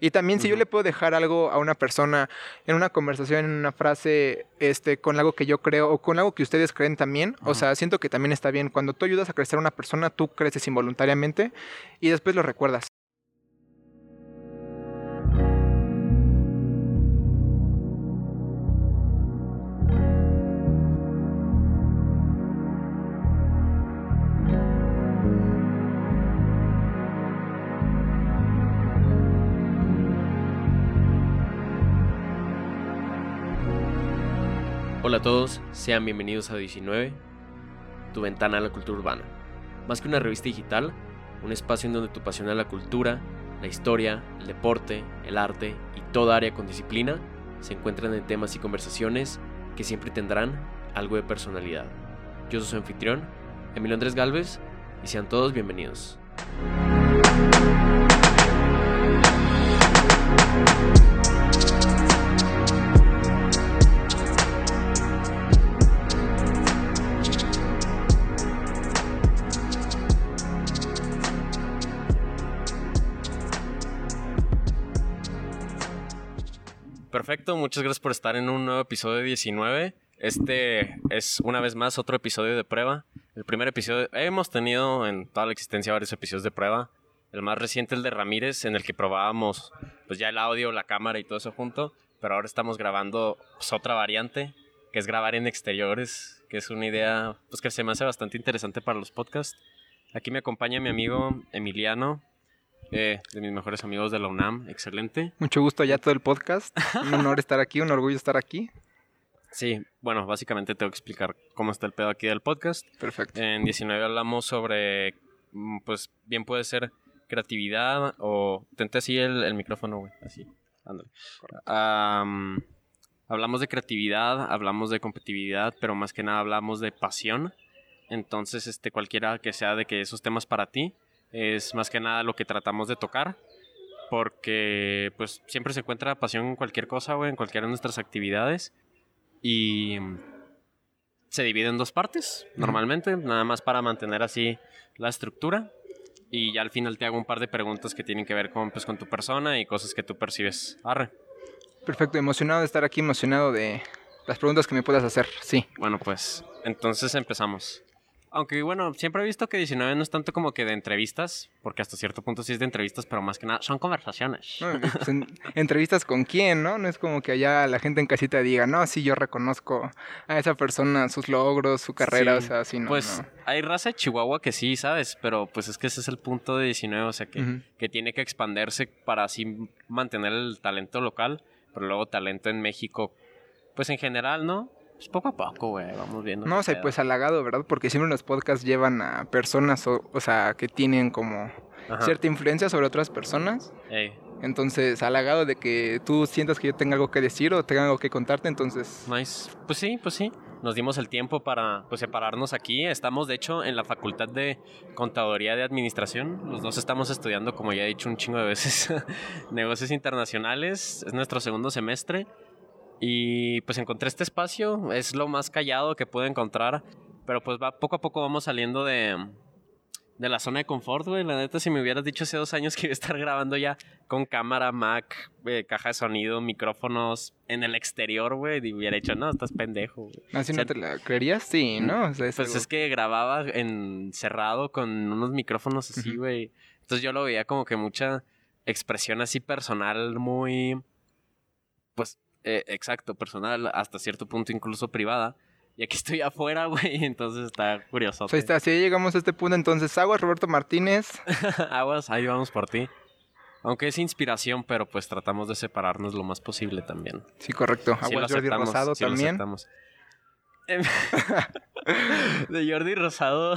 Y también si yo le puedo dejar algo a una persona en una conversación, en una frase, este, con algo que yo creo o con algo que ustedes creen también, o sea, siento que también está bien. Cuando tú ayudas a crecer a una persona, tú creces involuntariamente y después lo recuerdas. Hola a todos, sean bienvenidos a 19, tu ventana a la cultura urbana. Más que una revista digital, un espacio en donde tu pasión a la cultura, la historia, el deporte, el arte y toda área con disciplina se encuentran en temas y conversaciones que siempre tendrán algo de personalidad. Yo soy su anfitrión, Emilio Andrés Galvez, y sean todos bienvenidos. Perfecto, muchas gracias por estar en un nuevo episodio 19. Este es una vez más otro episodio de prueba. El primer episodio, hemos tenido en toda la existencia varios episodios de prueba. El más reciente, el de Ramírez, en el que probábamos pues ya el audio, la cámara y todo eso junto. Pero ahora estamos grabando pues, otra variante, que es grabar en exteriores, que es una idea pues, que se me hace bastante interesante para los podcasts. Aquí me acompaña mi amigo Emiliano, eh, de mis mejores amigos de la UNAM, excelente. Mucho gusto allá todo el podcast. Un honor estar aquí, un orgullo estar aquí. Sí, bueno, básicamente tengo que explicar cómo está el pedo aquí del podcast. Perfecto. En 19 hablamos sobre, mm, pues bien puede ser creatividad o... Tente así el, el micrófono, güey, así, ándale. Am, hablamos de creatividad, hablamos de competitividad, pero más que nada hablamos de pasión. Entonces, este, cualquiera que sea de que esos temas para ti, es más que nada lo que tratamos de tocar. Porque pues siempre se encuentra pasión en cualquier cosa, güey, en cualquiera de nuestras actividades. Y se divide en dos partes, normalmente, nada más para mantener así la estructura. Y ya al final te hago un par de preguntas que tienen que ver con, pues, con tu persona y cosas que tú percibes. Arre. Perfecto, emocionado de estar aquí, emocionado de las preguntas que me puedas hacer. Sí. Bueno, pues entonces empezamos. Aunque bueno, siempre he visto que 19 no es tanto como que de entrevistas, porque hasta cierto punto sí es de entrevistas, pero más que nada son conversaciones. No, pues, en- entrevistas con quién, ¿no? No es como que allá la gente en casita diga, no, sí, yo reconozco a esa persona, sus logros, su carrera, Sí, o sea, sí, no. pues no. hay raza de Chihuahua que sí, ¿sabes? Pero pues es que ese es el punto de 19, o sea, que, que tiene que expandirse para así mantener el talento local, pero luego talento en México, pues en general, ¿no? Pues poco a poco, güey, vamos viendo. No, pedo. pues halagado, ¿verdad? Porque siempre los podcasts llevan a personas, o, o sea, que tienen como Ajá. cierta influencia sobre otras personas. Ey, Entonces, halagado de que tú sientas que yo tenga algo que decir o tenga algo que contarte, entonces... Nice. Pues sí, pues sí. Nos dimos el tiempo para pues, separarnos aquí. Estamos, de hecho, en la Facultad de Contaduría de Administración. Los dos estamos estudiando, como ya he dicho un chingo de veces, negocios internacionales. Es nuestro segundo semestre. Y pues encontré este espacio. Es lo más callado que puedo encontrar. Pero pues va, poco a poco vamos saliendo de, de la zona de confort, güey. La neta, si me hubieras dicho hace dos años que iba a estar grabando ya con cámara, Mac, eh, caja de sonido, micrófonos en el exterior, güey, y hubiera dicho, no, estás pendejo, güey. ¿Así O sea, no te la creerías? Sí, ¿no? O sea, es Pues algo- es que grababa encerrado con unos micrófonos así, güey. Entonces yo lo veía como que mucha expresión así personal, muy. Pues, eh, exacto, personal, hasta cierto punto incluso privada. Y aquí estoy afuera, güey, entonces está curioso. O sea, está, si llegamos a este punto, entonces Aguas Roberto Martínez. Aguas, ahí vamos por ti. Aunque es inspiración, pero pues tratamos de separarnos lo más posible también. Sí, correcto. Sí lo Aguas Jordi Rosado sí también. Em, de Jordi Rosado.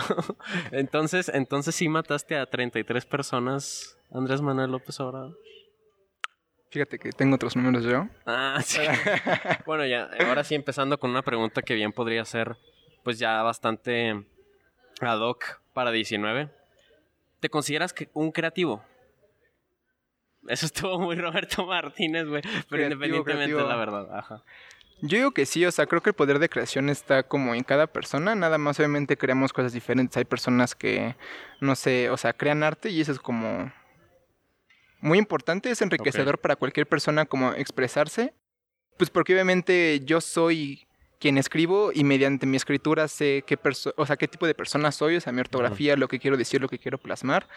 Entonces, entonces sí mataste a 33 personas, Andrés Manuel López Obrador. Fíjate que tengo otros números yo. Ah, sí. bueno, ya, ahora sí empezando con una pregunta que bien podría ser, pues ya bastante ad hoc para 19. ¿Te consideras que un creativo? Eso estuvo muy Roberto Martínez, güey. Pero Creativo, independientemente creativo. la verdad. Ajá. Yo digo que sí, o sea, creo que el poder de creación está como en cada persona, nada más obviamente creamos cosas diferentes, hay personas que, no sé, o sea, crean arte y eso es como, muy importante, es enriquecedor para cualquier persona como expresarse, pues porque obviamente yo soy quien escribo y mediante mi escritura sé qué, o sea, qué tipo de persona soy, o sea, mi ortografía, lo que quiero decir, lo que quiero plasmar.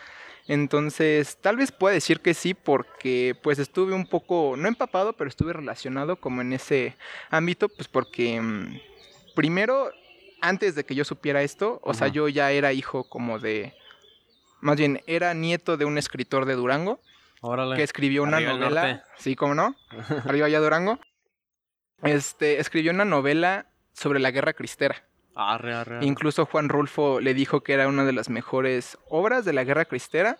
Entonces, tal vez pueda decir que sí porque pues estuve un poco, no empapado, pero estuve relacionado como en ese ámbito, pues porque mm, primero, antes de que yo supiera esto, o sea, yo ya era hijo como de, más bien, era nieto de un escritor de Durango. Que escribió una novela. Sí, ¿cómo no? Arriba allá Durango. Este, escribió una novela sobre la guerra cristera. Incluso Juan Rulfo le dijo que era una de las mejores obras de la guerra cristera.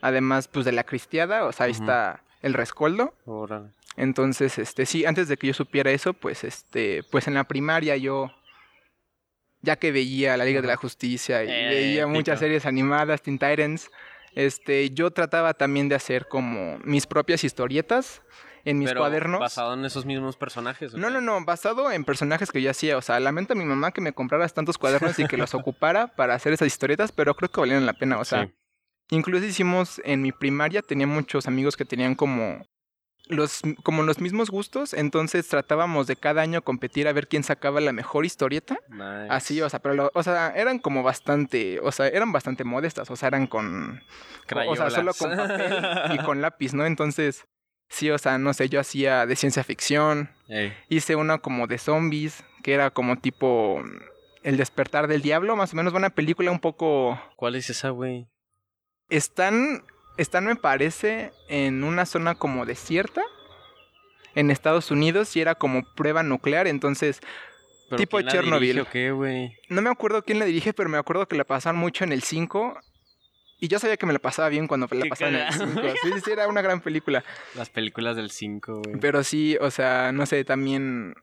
Además, pues de la cristiada, o sea, ahí está el rescoldo. Entonces, este, sí, antes de que yo supiera eso, pues, este, pues en la primaria yo, ya que veía la Liga de la Justicia y eh, veía muchas series animadas, Teen Titans, este, yo trataba también de hacer como mis propias historietas en mis cuadernos. ¿Basado en esos mismos personajes? No, no, no, basado en personajes que yo hacía. O sea, lamento a mi mamá que me comprara tantos cuadernos y que los ocupara para hacer esas historietas, pero creo que valieron la pena. O sea, incluso hicimos en mi primaria, tenía muchos amigos que tenían como los, como los mismos gustos, entonces tratábamos de cada año competir a ver quién sacaba la mejor historieta. Así, o sea, pero o sea, eran como bastante, o sea, eran bastante modestas, o sea, eran con, o sea, solo con papel y con lápiz, ¿no? Entonces, Sí, o sea, no sé, yo hacía de ciencia ficción. Hice una como de zombies, que era como tipo El despertar del diablo, más o menos una película un poco... ¿Cuál es esa, güey? Están, están, me parece, en una zona como desierta, en Estados Unidos, y era como prueba nuclear, entonces... tipo Chernobyl. qué, güey? No me acuerdo quién la dirige, pero me acuerdo que la pasaron mucho en el 5 y yo sabía que me la pasaba bien cuando la pasaba en el 5. Sí, sí, era una gran película. Las películas del 5, güey. Pero sí, o sea, no sé, también.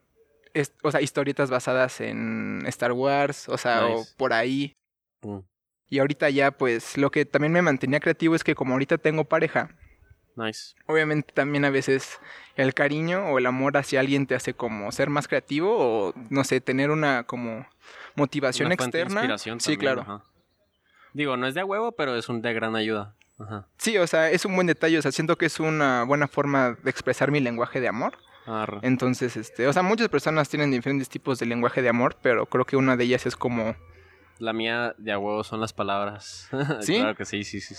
o sea, historietas basadas en Star Wars, o sea, o por ahí. Mm. Y ahorita ya, pues, lo que también me mantenía creativo es que como ahorita tengo pareja. Nice. Obviamente también a veces el cariño o el amor hacia alguien te hace como ser más creativo o, no sé, tener una como motivación externa. inspiración sí, claro. Digo, no es de huevo, pero es un de gran ayuda. Sí, o sea, es un buen detalle. O sea, siento que es una buena forma de expresar mi lenguaje de amor. Entonces, este, o sea, muchas personas tienen diferentes tipos de lenguaje de amor, pero creo que una de ellas es como. La mía de a huevo son las palabras. ¿Sí? claro que sí, sí, sí,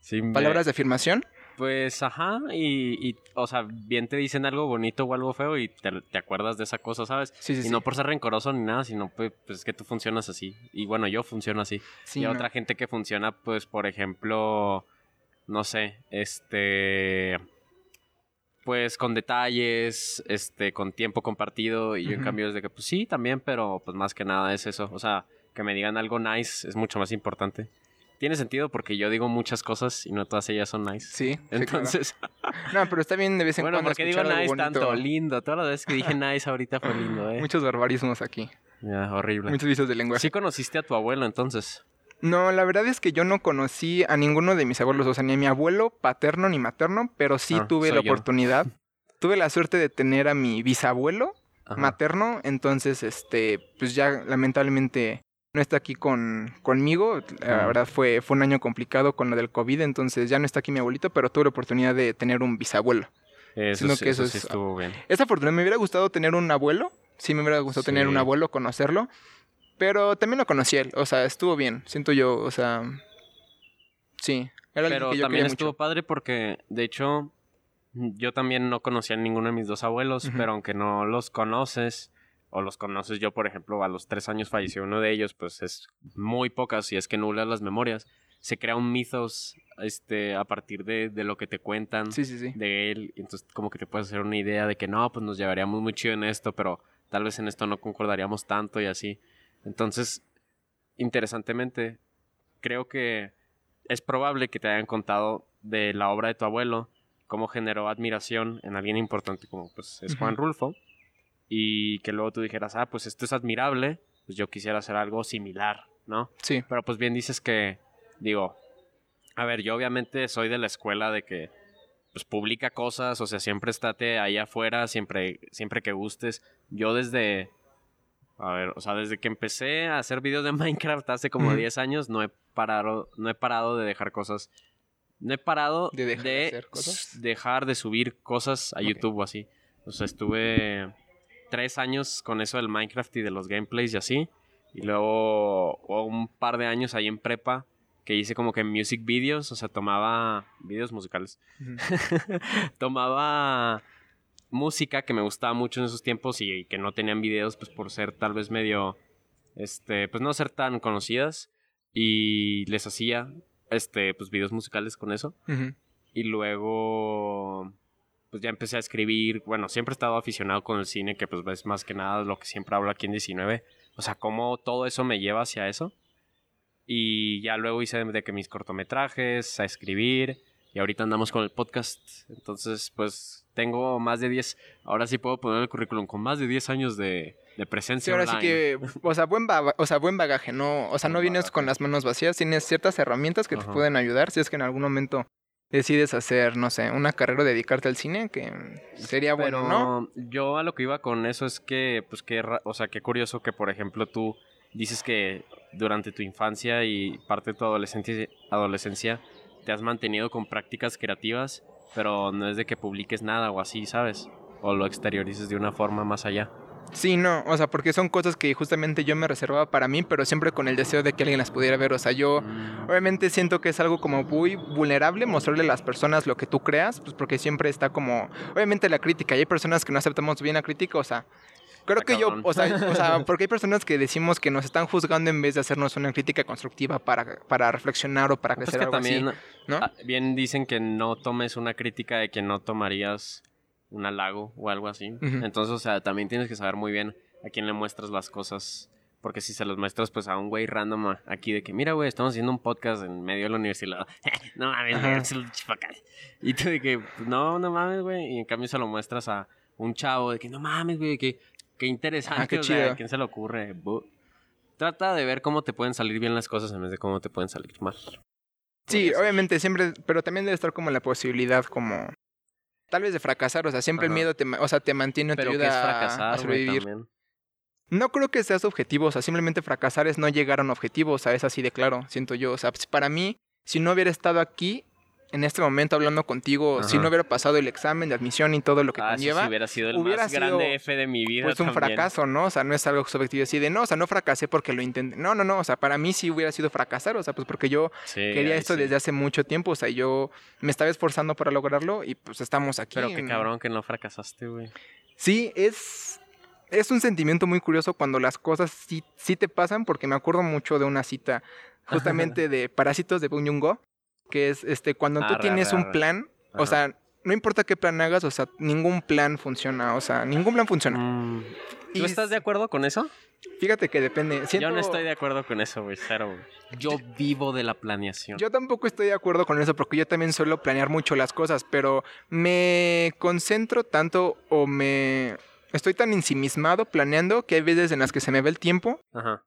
sí. ¿Palabras de afirmación? Pues, ajá, y, y, o sea, bien te dicen algo bonito o algo feo y te, te acuerdas de esa cosa, ¿sabes? Sí, sí, y no por ser rencoroso ni nada, sino pues, pues, es que tú funcionas así. Y bueno, yo funciono así. y hay otra gente que funciona, pues, por ejemplo, no sé, este pues con detalles, este, con tiempo compartido, y yo en cambio es de que, pues sí, también, pero pues más que nada es eso, o sea, que me digan algo nice es mucho más importante tiene sentido porque yo digo muchas cosas y no todas ellas son nice. Sí. Entonces. no, pero está bien de vez en bueno, cuando. Bueno, porque digo nice tanto, lindo. Todas las veces que dije nice ahorita fue lindo, ¿eh? Muchos barbarismos aquí. Ya, horrible. Muchos vicios de lenguaje. ¿Sí conociste a tu abuelo entonces? No, la verdad es que yo no conocí a ninguno de mis abuelos, o sea, ni a mi abuelo paterno ni materno, pero sí ah, tuve la oportunidad. Tuve la suerte de tener a mi bisabuelo materno, entonces, este, pues ya lamentablemente no está aquí con, conmigo. La verdad fue, fue un año complicado con lo del COVID, entonces ya no está aquí mi abuelito, pero tuve la oportunidad de tener un bisabuelo. Eso, sí, que eso, sí estuvo bien. Esa fortuna, me hubiera gustado tener un abuelo, sí me hubiera gustado tener un abuelo, conocerlo, pero también lo conocí él, o sea, estuvo bien, siento yo, o sea, sí. Era pero que yo también estuvo padre porque, de hecho, yo también no conocía a ninguno de mis dos abuelos, pero aunque no los conoces, o los conoces yo, por ejemplo, a los tres años falleció uno de ellos, pues es muy pocas, si es que nulas las memorias. Se crea un mitos este, a partir de, de lo que te cuentan de él. Entonces como que te puedes hacer una idea de que no, pues nos llevaríamos muy chido en esto, pero tal vez en esto no concordaríamos tanto y así. Entonces, interesantemente, creo que es probable que te hayan contado de la obra de tu abuelo, cómo generó admiración en alguien importante como pues es Juan Rulfo y que luego tú dijeras, ah, pues esto es admirable, pues yo quisiera hacer algo similar, ¿no? Sí. Pero pues bien dices que, digo, a ver, yo obviamente soy de la escuela de que, pues publica cosas, o sea, siempre estate ahí afuera, siempre, siempre que gustes. Yo desde, a ver, o sea, desde que empecé a hacer videos de Minecraft hace como 10 años, no he parado, no he parado de dejar cosas no he parado ¿De de, dejar de hacer cosas? dejar de subir cosas a. YouTube o así. O sea, estuve tres años con eso del Minecraft y de los gameplays y así. Y luego hubo un par de años ahí en prepa que hice como que music videos, o sea, tomaba videos musicales. Tomaba música que me gustaba mucho en esos tiempos y que no tenían videos pues por ser tal vez medio este pues no ser tan conocidas y les hacía este pues videos musicales con eso y luego pues ya empecé a escribir bueno siempre he estado aficionado con el cine que pues es más que nada lo que siempre hablo aquí en 19 o sea cómo todo eso me lleva hacia eso. Y ya luego hice de que mis cortometrajes a escribir y ahorita andamos con el podcast. Entonces pues tengo más de 10 ahora sí puedo poner el currículum con más de 10 años de, de Sí, presencia ahora sí online. que, o sea, buen o sea, buen bagaje, no, o sea, no vienes bagaje. con las manos vacías, tienes ciertas herramientas que te pueden ayudar si es que en algún momento decides hacer, no sé, una carrera o dedicarte al cine, que sería Pero bueno, ¿no? yo a lo que iba con eso es que, pues, ra- o sea, qué curioso que, por ejemplo, tú dices que durante tu infancia y parte de tu adolescencia, adolescencia te has mantenido con prácticas creativas, pero no es de que publiques nada o así, ¿sabes? O lo exteriorices de una forma más allá. Sí, no, o sea, porque son cosas que justamente yo me reservaba para mí, pero siempre con el deseo de que alguien las pudiera ver, o sea, yo... Mm, Obviamente siento que es algo como muy vulnerable mostrarle a las personas lo que tú creas, pues porque siempre está como, obviamente la crítica, y hay personas que no aceptamos bien la crítica, o sea, creo que yo, o sea, o sea, porque hay personas que decimos que nos están juzgando en vez de hacernos una crítica constructiva para, para reflexionar o para pues crecer que algo también, así, ¿no? ah, bien dicen que no tomes una crítica de que no tomarías un halago o algo así. Entonces, o sea, también tienes que saber muy bien a quién le muestras las cosas. Porque si se los muestras pues a un güey random aquí de que, mira, güey, estamos haciendo un podcast en medio de la universidad. no mames, güey. Y tú de que, pues, no, no mames, güey. Y en cambio se lo muestras a un chavo de que, no mames, güey, que, qué interesante. Ah, qué o sea, chido. ¿a quién se le ocurre? Bu- Trata de ver cómo te pueden salir bien las cosas en vez de cómo te pueden salir mal. Sí, obviamente siempre, pero también debe estar como la posibilidad como, tal vez de fracasar, o sea, siempre el miedo te, o sea, te mantiene, te Pero que ayuda es a- sobrevivir. No creo que seas objetivo, o sea, simplemente fracasar es no llegar a un objetivo, o sea, es así de claro, siento yo. O sea, pues, para mí, si no hubiera estado aquí, en este momento hablando contigo, si no hubiera pasado el examen de admisión y todo lo que Ah, conlleva, sí hubiera sido el hubiera más sido, grande F de mi vida pues un también. fracaso, ¿no? O sea, no es algo subjetivo así de, no, o sea, no fracasé porque lo intenté. No, no, no, o sea, para mí sí hubiera sido fracasar, o sea, pues porque yo Sí, quería esto sí. desde hace mucho tiempo, o sea, yo me estaba esforzando para lograrlo y pues estamos aquí. Pero qué en- cabrón que no fracasaste, güey. Sí, es, es un sentimiento muy curioso cuando las cosas sí, sí te pasan, porque me acuerdo mucho de una cita justamente de Parásitos de Bong Joon-ho, que es este cuando tú Arre, tienes arre, un arre. plan, o sea, no importa qué plan hagas, o sea, ningún plan funciona, o sea, ningún plan funciona. Mm, Y ¿Tú estás de acuerdo con eso? Fíjate que depende. Siento- Yo no estoy de acuerdo con eso, güey. Cero, güey. Yo vivo de la planeación. Yo tampoco estoy de acuerdo con eso porque yo también suelo planear mucho las cosas, pero me concentro tanto o me estoy tan ensimismado planeando que hay veces en las que se me ve el tiempo Ajá.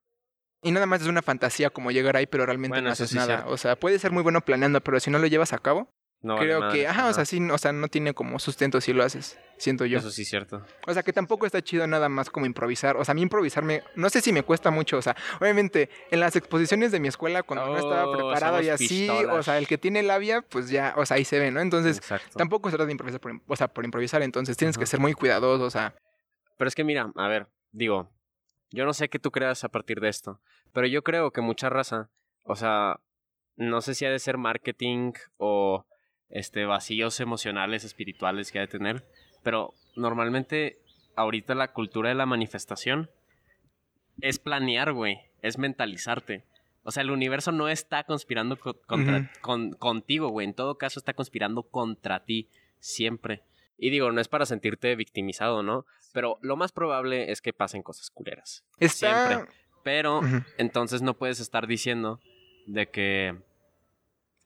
Y nada más es una fantasía como llegar ahí, pero realmente Bueno, no haces sí nada. cierto. O sea, puede ser muy bueno planeando, pero si no lo llevas a cabo, No vale creo madre, que, ajá, o sea, sí, o sea, no tiene como sustento si lo haces, siento yo. Eso sí es cierto. O sea, que tampoco está chido nada más como improvisar. O sea, a mí improvisarme, no sé si me cuesta mucho. O sea, obviamente, en las exposiciones de mi escuela, cuando no estaba Oh, preparado y así, pistolas. o sea, el que tiene labia, pues ya, o sea, ahí se ve, ¿no? Entonces, Exacto. tampoco se trata de improvisar por, o sea, por improvisar, entonces tienes que ser muy cuidadoso, o sea. Pero es que mira, a ver, digo, yo no sé qué tú creas a partir de esto, pero yo creo que mucha raza, o sea, no sé si ha de ser marketing o este vacíos emocionales, espirituales que ha de tener, pero normalmente ahorita la cultura de la manifestación es planear, güey, es mentalizarte. O sea, el universo no está conspirando co- contra, Ujú. con- contigo, güey. En todo caso, está conspirando contra ti siempre. Y digo, no es para sentirte victimizado, ¿no? Pero lo más probable es que pasen cosas culeras. Está. Siempre. Pero entonces no puedes estar diciendo de que...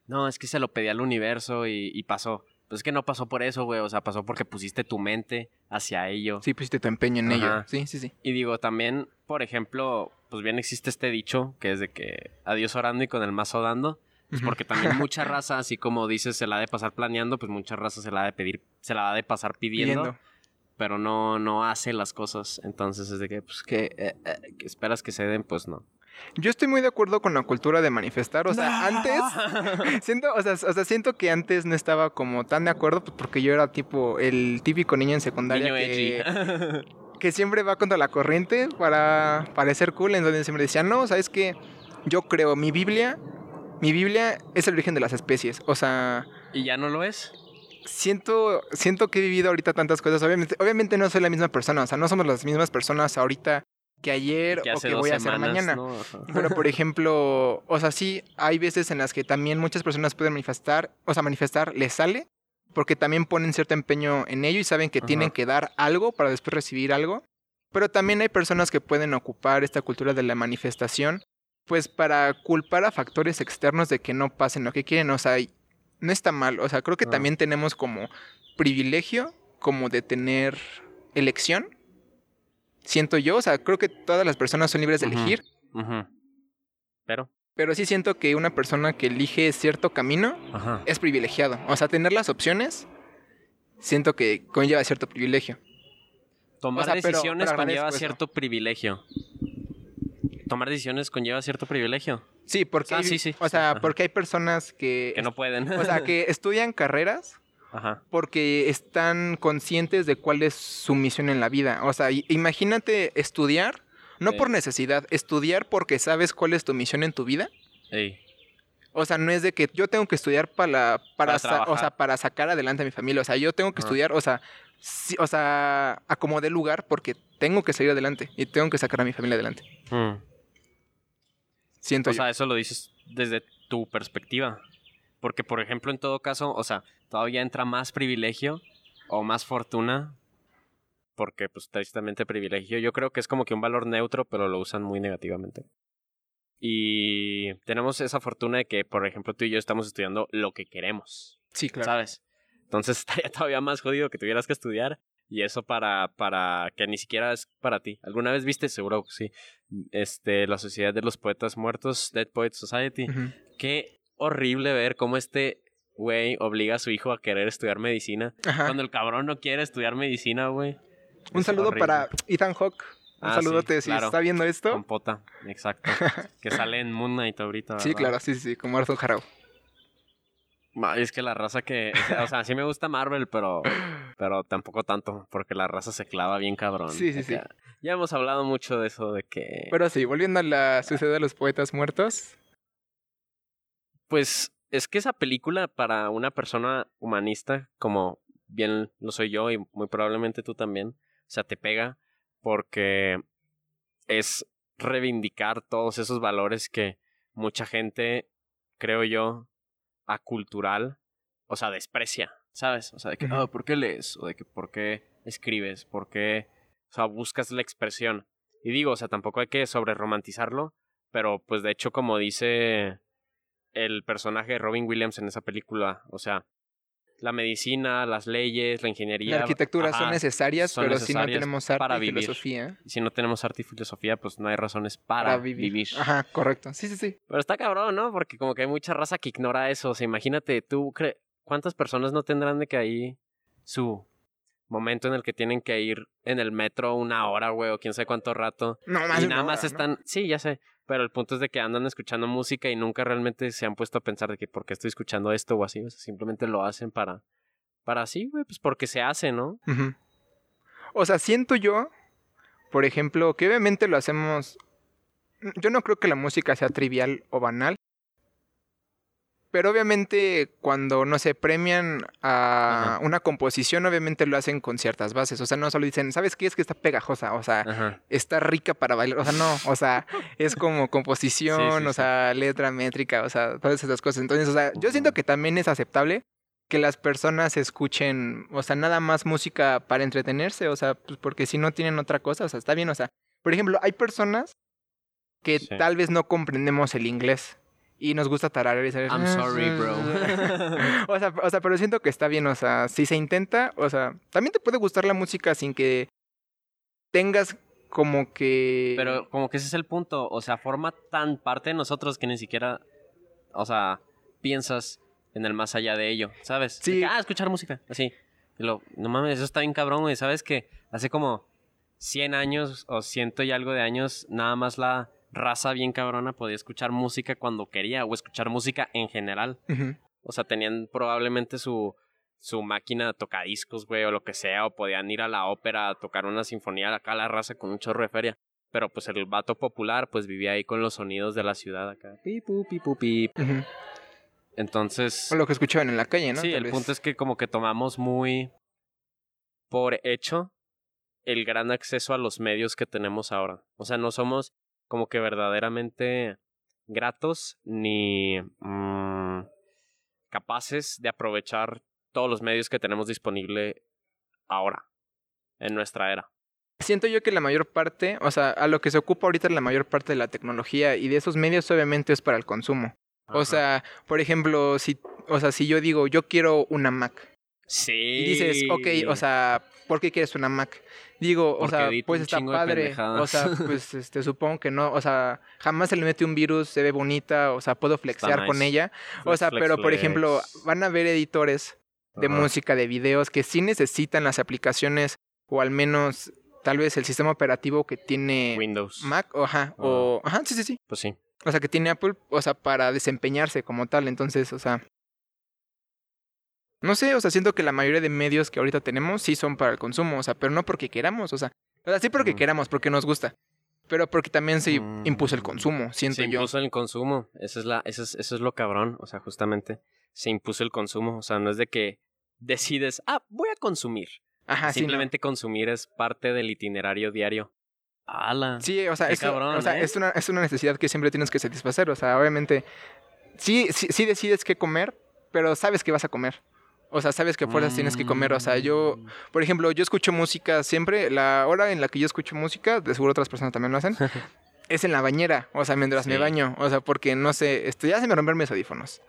No, es que se lo pedí al universo y, y pasó. Pues es que no pasó por eso, güey. O sea, pasó porque pusiste tu mente hacia ello. Sí, pusiste tu empeño en ello. Sí, sí, sí. Y digo, también, por ejemplo, pues bien existe este dicho que es de que adiós orando y con el mazo dando. Pues porque también mucha raza, así como dices, se la ha de pasar planeando, pues mucha raza se la ha de pedir, se la ha de pasar pidiendo, Pidiendo. pero no, no hace las cosas. Entonces es de que, pues, que, eh, eh, que esperas que se den, pues no. Yo estoy muy de acuerdo con la cultura de manifestar. O sea, antes. siento, o sea, o sea, siento que antes no estaba como tan de acuerdo pues, porque yo era tipo el típico niño en secundaria Niño que, que siempre va contra la corriente para parecer cool. Entonces siempre decía, no, ¿sabes qué? Yo creo, mi Biblia. Mi Biblia es el origen de las especies. O sea. ¿Y ya no lo es? siento, siento que he vivido ahorita tantas cosas. Obviamente, obviamente no soy la misma persona, o sea, no somos las mismas personas ahorita que ayer Que o que voy a hacer semanas, mañana. Pero por ejemplo, o sea, sí, hay veces en las que también muchas personas pueden manifestar, o sea, manifestar les sale, porque también ponen cierto empeño en ello y saben que Ajá. tienen que dar algo para después recibir algo. Pero también hay personas que pueden ocupar esta cultura de la manifestación, pues para culpar a factores externos de que no pasen lo que quieren. O sea, no está mal. O sea, creo que Ah. también tenemos como privilegio, como de tener elección. Siento yo, o sea, creo que todas las personas son libres de elegir. Pero, Pero sí siento que una persona que elige cierto camino ajá. es privilegiado. O sea, tener las opciones, siento que conlleva cierto privilegio. Tomar o sea, pero- decisiones pero conlleva cierto privilegio. Tomar decisiones conlleva cierto privilegio. Sí, porque, Ah, hay, sí, sí, o sí, sea, ajá. porque hay personas que, Que no pueden. o sea, que estudian carreras Ajá. porque están conscientes de cuál es su misión en la vida. O sea, imagínate estudiar, no Sí. por necesidad, estudiar porque sabes cuál es tu misión en tu vida. Ey. O sea, no es de que yo tengo que estudiar para, para, Para sa- o sea, para sacar adelante a mi familia. O sea, yo tengo que Ajá. estudiar, o sea, sí- o sea, acomodé lugar porque tengo que salir adelante y tengo que sacar a mi familia adelante. Mm. Siento O yo. sea, eso lo dices desde tu perspectiva. Porque, por ejemplo, en todo caso, o sea, todavía entra más privilegio o más fortuna. Porque, pues, tristemente privilegio. Yo creo que es como que un valor neutro, pero lo usan muy negativamente. Y tenemos esa fortuna de que, por ejemplo, tú y yo estamos estudiando lo que queremos. sí, claro. ¿Sabes? Entonces estaría todavía más jodido que tuvieras que estudiar y eso para, para que ni siquiera es para ti. ¿Alguna vez viste? Seguro que sí. Este, la Sociedad de los Poetas Muertos, Dead Poets Society. Qué horrible ver cómo este güey obliga a su hijo a querer estudiar medicina. Ajá. Cuando el cabrón no quiere estudiar medicina, güey. Un Es saludo horrible. para Ethan Hawke. Un Ah, saludote sí, si claro. está viendo esto. Compota, exacto. que sale en Moon Knight ahorita. Sí, claro, sí, sí, sí, como Arthur Harrow. Es que la raza que. O sea, sí me gusta Marvel, pero. Pero tampoco tanto. Porque la raza se clava bien cabrón. Sí, sí, sí. Ya hemos hablado mucho de eso, de que. Pero sí, volviendo a la Sociedad de los Poetas Muertos. Pues es que esa película para una persona humanista, como bien lo soy yo y muy probablemente tú también, o sea, te pega porque es reivindicar todos esos valores que mucha gente, creo yo, acultural, o sea, desprecia, ¿sabes? O sea, de que. "Ah, ¿por qué lees? O de que, ¿por qué escribes? ¿Por qué, o sea, buscas la expresión? Y digo, o sea, tampoco hay que sobre romantizarlo, pero pues de hecho, como dice el personaje de Robin Williams en esa película, o sea, la medicina, las leyes, la ingeniería. La arquitectura son necesarias, son pero si no tenemos arte para y vivir. filosofía. Si no tenemos arte y filosofía, pues no hay razones para, vivir. Ajá, correcto. Sí, sí, sí. Pero está cabrón, ¿no? Porque como que hay mucha raza que ignora eso. O sea, imagínate, tú, cre- ¿cuántas personas no tendrán de que ahí su momento en el que tienen que ir en el metro una hora, güey, o quién sabe cuánto rato? No, más y nada más hora, ¿no? están, sí, ya sé, pero el punto es de que andan escuchando música y nunca realmente se han puesto a pensar de que por qué estoy escuchando esto o así, o sea, simplemente lo hacen para, para así, güey, pues porque se hace, ¿no? O sea, siento yo, por ejemplo, que obviamente lo hacemos. Yo no creo que la música sea trivial o banal. Pero obviamente cuando, no sé, premian a Ajá. una composición, obviamente lo hacen con ciertas bases. O sea, no solo dicen, ¿sabes qué? Es que está pegajosa. O sea, Ajá. está rica para bailar. O sea, no. O sea, es como composición, Sí, sí, o sí. sea, letra métrica, o sea, todas esas cosas. Entonces, o sea, yo siento que también es aceptable que las personas escuchen, o sea, nada más música para entretenerse, o sea, pues porque si no tienen otra cosa, o sea, está bien, o sea, por ejemplo, hay personas que tal vez no comprendemos el inglés y nos gusta tararear y saber, I'm sorry, bro. o sea, o sea, pero siento que está bien, o sea, si se intenta, o sea, también te puede gustar la música sin que tengas como que Pero como que ese es el punto, o sea, forma tan parte de nosotros que ni siquiera, o sea, piensas en el más allá de ello, ¿sabes? Sí. que, ah, escuchar música, así. Y lo, no mames, eso está bien cabrón, güey, ¿sabes? Que hace como 100 años o ciento y algo de años, nada más la raza bien cabrona podía escuchar música cuando quería o escuchar música en general. O sea, tenían probablemente su, su máquina de tocadiscos, güey, o lo que sea, o podían ir a la ópera a tocar una sinfonía acá a la raza con un chorro de feria. Pero pues el vato popular, pues vivía ahí con los sonidos de la ciudad acá. Pipu, pipu, pip. Ujú. Entonces. O lo que escuchaban en la calle, ¿no? sí, Tal el vez. punto es que como que tomamos muy por hecho el gran acceso a los medios que tenemos ahora. O sea, no somos como que verdaderamente gratos ni mm, capaces de aprovechar todos los medios que tenemos disponible ahora, en nuestra era. Siento yo que la mayor parte, o sea, a lo que se ocupa ahorita la mayor parte de la tecnología y de esos medios obviamente es para el consumo. O sea, por ejemplo, si, o sea, si yo digo, yo quiero una Mac, sí. y dices, ok, o sea, ¿por qué quieres una Mac? Digo, o sea, pues está padre. O sea, pues este, supongo que no, o sea, jamás se le mete un virus, se ve bonita, o sea, puedo flexear con ella. O sea, Flex, pero por ejemplo, van a ver editores de música, de videos, que sí necesitan las aplicaciones, o al menos tal vez el sistema operativo que tiene Windows. Mac, o ajá, o ajá, sí, sí, sí. Pues sí. O sea, que tiene Apple, o sea, para desempeñarse como tal. Entonces, o sea. No sé, o sea, siento que la mayoría de medios que ahorita tenemos sí son para el consumo, o sea, pero no porque queramos, o sea. O sea, sí porque Mm. queramos, porque nos gusta. Pero porque también se Mm. impuso el consumo, siento Se yo. impuso el consumo. Eso es, la, eso, es, eso es lo cabrón. O sea, justamente se impuso el consumo. O sea, no es de que decides, ah, voy a consumir. Ajá, sí. no. Simplemente consumir es parte del itinerario diario. ¡Hala! Sí, o sea, es, cabrón, o sea ¿eh? es, una, es una necesidad que siempre tienes que satisfacer. O sea, obviamente, sí, sí, sí decides qué comer, pero sabes que vas a comer. O sea, sabes que fuerzas tienes que comer. O sea, yo, Mm. por ejemplo, yo escucho música siempre. La hora en la que yo escucho música, de seguro otras personas también lo hacen, es en la bañera. O sea, mientras me Sí. baño. O sea, porque no sé, este, ya se me rompieron mis audífonos.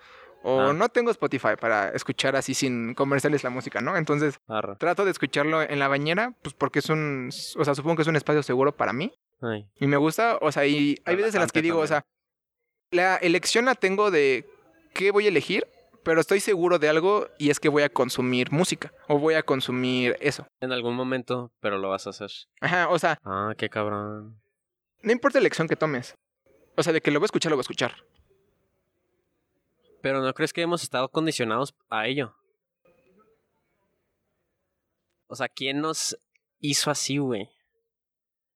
O Ah. no tengo Spotify para escuchar así sin comerciales la música, ¿no? Entonces, trato de escucharlo en la bañera, pues porque es un, o sea, supongo que es un espacio seguro para mí. Ay. Y me gusta, o sea, y hay veces en las que digo, o sea, la elección la tengo de qué voy a elegir, pero estoy seguro de algo y es que voy a consumir música o voy a consumir eso. En algún momento, pero lo vas a hacer. Ajá, o sea, Ah, qué cabrón. no importa la elección que tomes. O sea, de que lo voy a escuchar, lo voy a escuchar. Pero ¿no crees que hemos estado condicionados a ello? O sea, ¿quién nos hizo así, güey?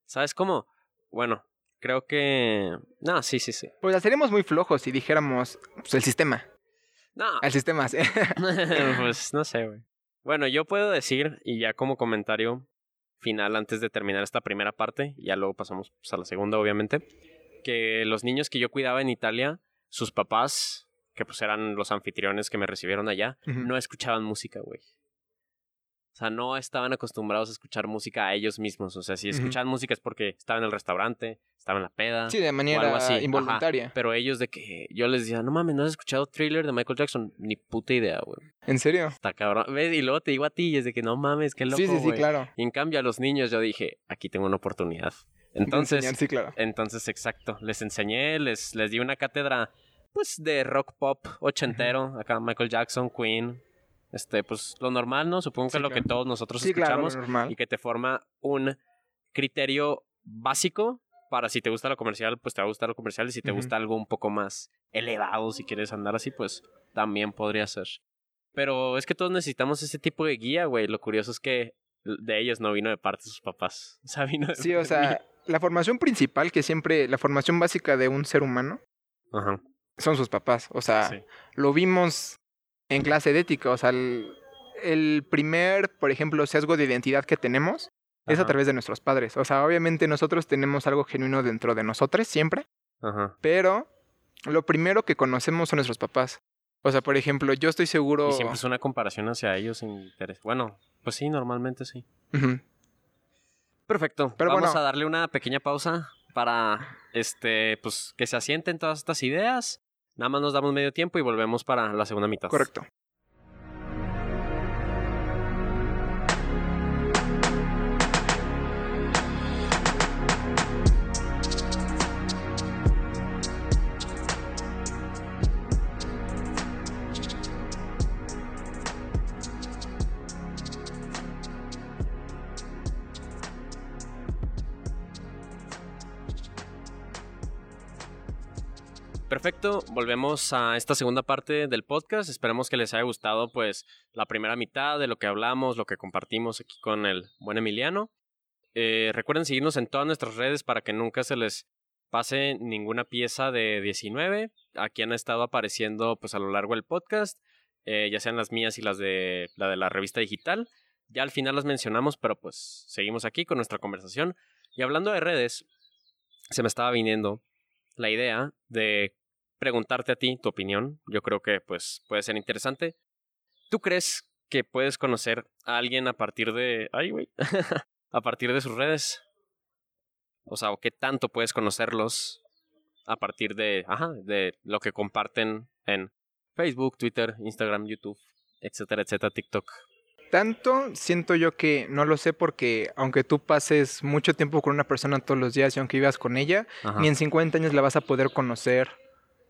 ¿Sabes cómo? Bueno, creo que... No, sí, sí, sí. Pues seríamos muy flojos si dijéramos, pues el sistema. No, El sistema, sí. pues no sé, güey. Bueno, yo puedo decir, y ya como comentario final antes de terminar esta primera parte, ya luego pasamos pues, a la segunda, obviamente, que los niños que yo cuidaba en Italia, sus papás, que pues eran los anfitriones que me recibieron allá, no escuchaban música, güey. O sea, no estaban acostumbrados a escuchar música a ellos mismos. O sea, si escuchaban música es porque estaban en el restaurante, estaban en la peda. Sí, de algo manera así, ajá. involuntaria. Pero ellos de que yo les decía, no mames, ¿no has escuchado Thriller de Michael Jackson? Ni puta idea, güey. ¿En serio? Está cabrón. ¿Ves? Y luego te digo a ti y es de que no mames, qué loco, sí, sí, sí, claro. Y en cambio a los niños yo dije, aquí tengo una oportunidad. Entonces, enseñar, sí, claro. entonces exacto, les enseñé, les, les di una cátedra, pues, de rock pop ochentero, acá Michael Jackson, Queen, este, pues, lo normal, ¿no? Supongo que es lo que todos nosotros Sí, escuchamos y que te forma un criterio básico para si te gusta lo comercial, pues te va a gustar lo comercial y si te gusta algo un poco más elevado, si quieres andar así, pues también podría ser. Pero es que todos necesitamos ese tipo de guía, güey. Lo curioso es que de ellos no vino de parte de sus papás. O sea, vino de Sí, o sea, la formación principal que siempre, la formación básica de un ser humano. Ajá. son sus papás. O sea, Sí. lo vimos en clase de ética. O sea, el, el primer, por ejemplo, sesgo de identidad que tenemos es a través de nuestros padres. O sea, obviamente nosotros tenemos algo genuino dentro de nosotros siempre, Ajá. pero lo primero que conocemos son nuestros papás. O sea, por ejemplo, yo estoy seguro... Y siempre es una comparación hacia ellos sin interés. Bueno, pues sí, normalmente sí. Perfecto. Pero Vamos bueno. a darle una pequeña pausa para este, pues, que se asienten todas estas ideas. Nada más nos damos medio tiempo y volvemos para la segunda mitad. Correcto. Perfecto, volvemos a esta segunda parte del podcast. Esperemos que les haya gustado pues la primera mitad de lo que hablamos, lo que compartimos aquí con el buen Emiliano. Eh, recuerden seguirnos en todas nuestras redes para que nunca se les pase ninguna pieza de 19. Aquí han estado apareciendo pues a lo largo del podcast, eh, ya sean las mías y las de la de la revista digital. Ya al final las mencionamos, pero pues seguimos aquí con nuestra conversación. Y hablando de redes, se me estaba viniendo la idea de preguntarte a ti tu opinión. Yo creo que pues puede ser interesante. ¿Tú crees que puedes conocer a alguien a partir de... Ay, güey. a partir de sus redes? O sea, ¿o qué tanto puedes conocerlos a partir de, ajá, de lo que comparten en Facebook, Twitter, Instagram, YouTube, etcétera, etcétera, TikTok? Tanto siento yo que no lo sé porque aunque tú pases mucho tiempo con una persona todos los días y aunque vivas con ella, Ajá. ni en 50 años la vas a poder conocer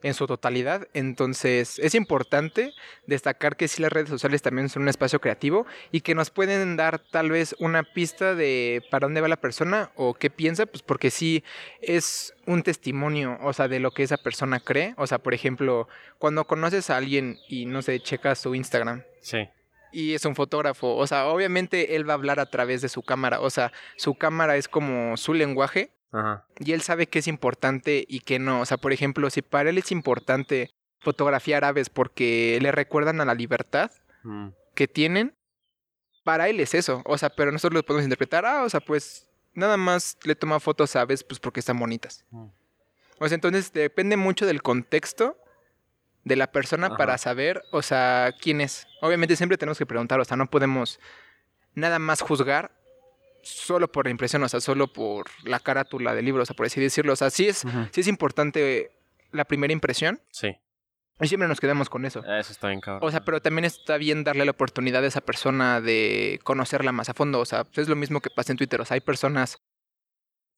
en su totalidad. Entonces es importante destacar que sí las redes sociales también son un espacio creativo y que nos pueden dar tal vez una pista de para dónde va la persona o qué piensa, pues porque sí es un testimonio, o sea, de lo que esa persona cree. O sea, por ejemplo, cuando conoces a alguien y no sé, checas su Instagram Sí. Y es un fotógrafo. O sea, obviamente él va a hablar a través de su cámara. O sea, su cámara es como su lenguaje Ajá. y él sabe qué es importante y qué no. O sea, por ejemplo, si para él es importante fotografiar aves porque le recuerdan a la libertad Mm. que tienen, para él es eso. O sea, pero nosotros lo podemos interpretar, ah, o sea, pues nada más le toma fotos a aves pues porque están bonitas. Mm. O sea, entonces depende mucho del contexto de la persona Ajá. para saber, o sea, quién es. Obviamente siempre tenemos que preguntar, o sea, no podemos nada más juzgar solo por la impresión, o sea, solo por la carátula del libro, o sea, por así decirlo. O sea, sí es, sí es importante la primera impresión Sí. y siempre nos quedamos con eso. Eso está bien cabrón. O sea, pero también está bien darle la oportunidad a esa persona de conocerla más a fondo. O sea, pues es lo mismo que pasa en Twitter. O sea, hay personas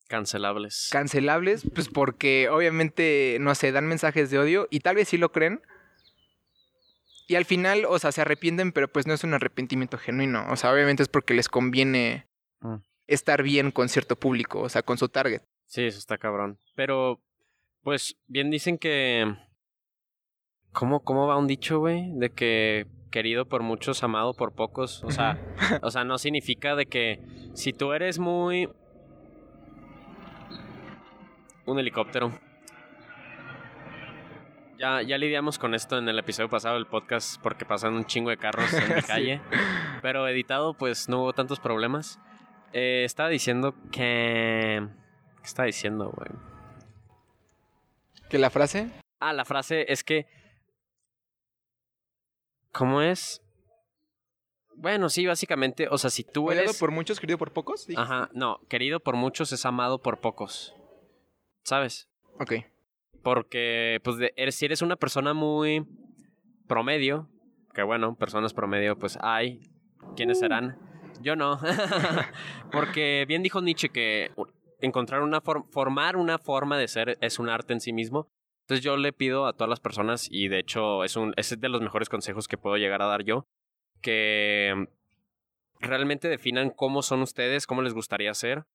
Cancelables. cancelables, pues porque obviamente, no sé, dan mensajes de odio y tal vez sí lo creen. Y al final, o sea, se arrepienten, pero pues no es un arrepentimiento genuino. O sea, obviamente es porque les conviene Mm. estar bien con cierto público, o sea, con su target. Sí, eso está cabrón. Pero, pues, bien dicen que. ¿Cómo, cómo va un dicho, güey? De que querido por muchos, amado por pocos. O sea, o sea, no significa de que si tú eres muy. Un helicóptero. Ya, ya lidiamos con esto en el episodio pasado del podcast porque pasan un chingo de carros en la Sí. calle. Pero editado, pues no hubo tantos problemas. Eh, estaba diciendo que. ¿Qué estaba diciendo, güey? Que la frase, Ah, la frase es que. ¿Cómo es? Bueno, sí, básicamente. O sea, si tú odiado eres. por muchos, querido por pocos. Ajá, no. Querido por muchos es amado por pocos. ¿Sabes? Ok. Porque, pues, de- eres, si eres una persona muy promedio, que bueno, personas promedio, pues hay. ¿Quiénes serán? Yo no. Porque bien dijo Nietzsche que encontrar una forma, formar una forma de ser es un arte en sí mismo. Entonces yo le pido a todas las personas, y de hecho es, un, es de los mejores consejos que puedo llegar a dar yo, que realmente definan cómo son ustedes, cómo les gustaría ser.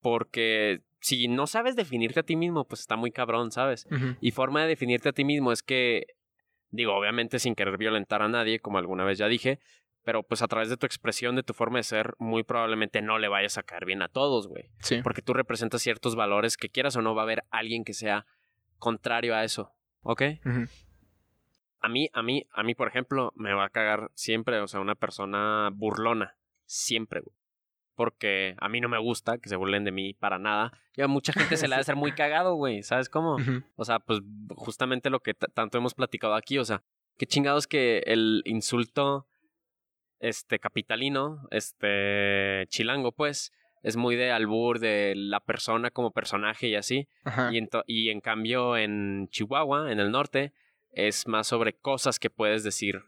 Porque si no sabes definirte a ti mismo, pues está muy cabrón, ¿sabes? Y forma de definirte a ti mismo es que, digo, obviamente sin querer violentar a nadie, como alguna vez ya dije, pero pues a través de tu expresión, de tu forma de ser, muy probablemente no le vayas a caer bien a todos, güey. Sí. Porque tú representas ciertos valores que quieras o no va a haber alguien que sea contrario a eso, ¿ok? A mí, a mí, a mí, por ejemplo, me va a cagar siempre, o sea, una persona burlona, siempre, güey. Porque a mí no me gusta que se burlen de mí para nada. Y a mucha gente se le ha de hacer muy cagado, güey, ¿sabes cómo? O sea, pues justamente lo que tanto hemos platicado aquí, o sea, qué chingados que el insulto este capitalino, este chilango, pues, es muy de albur de la persona como personaje y así. Ajá. Y en, to- y en cambio en Chihuahua, en el norte, es más sobre cosas que puedes decir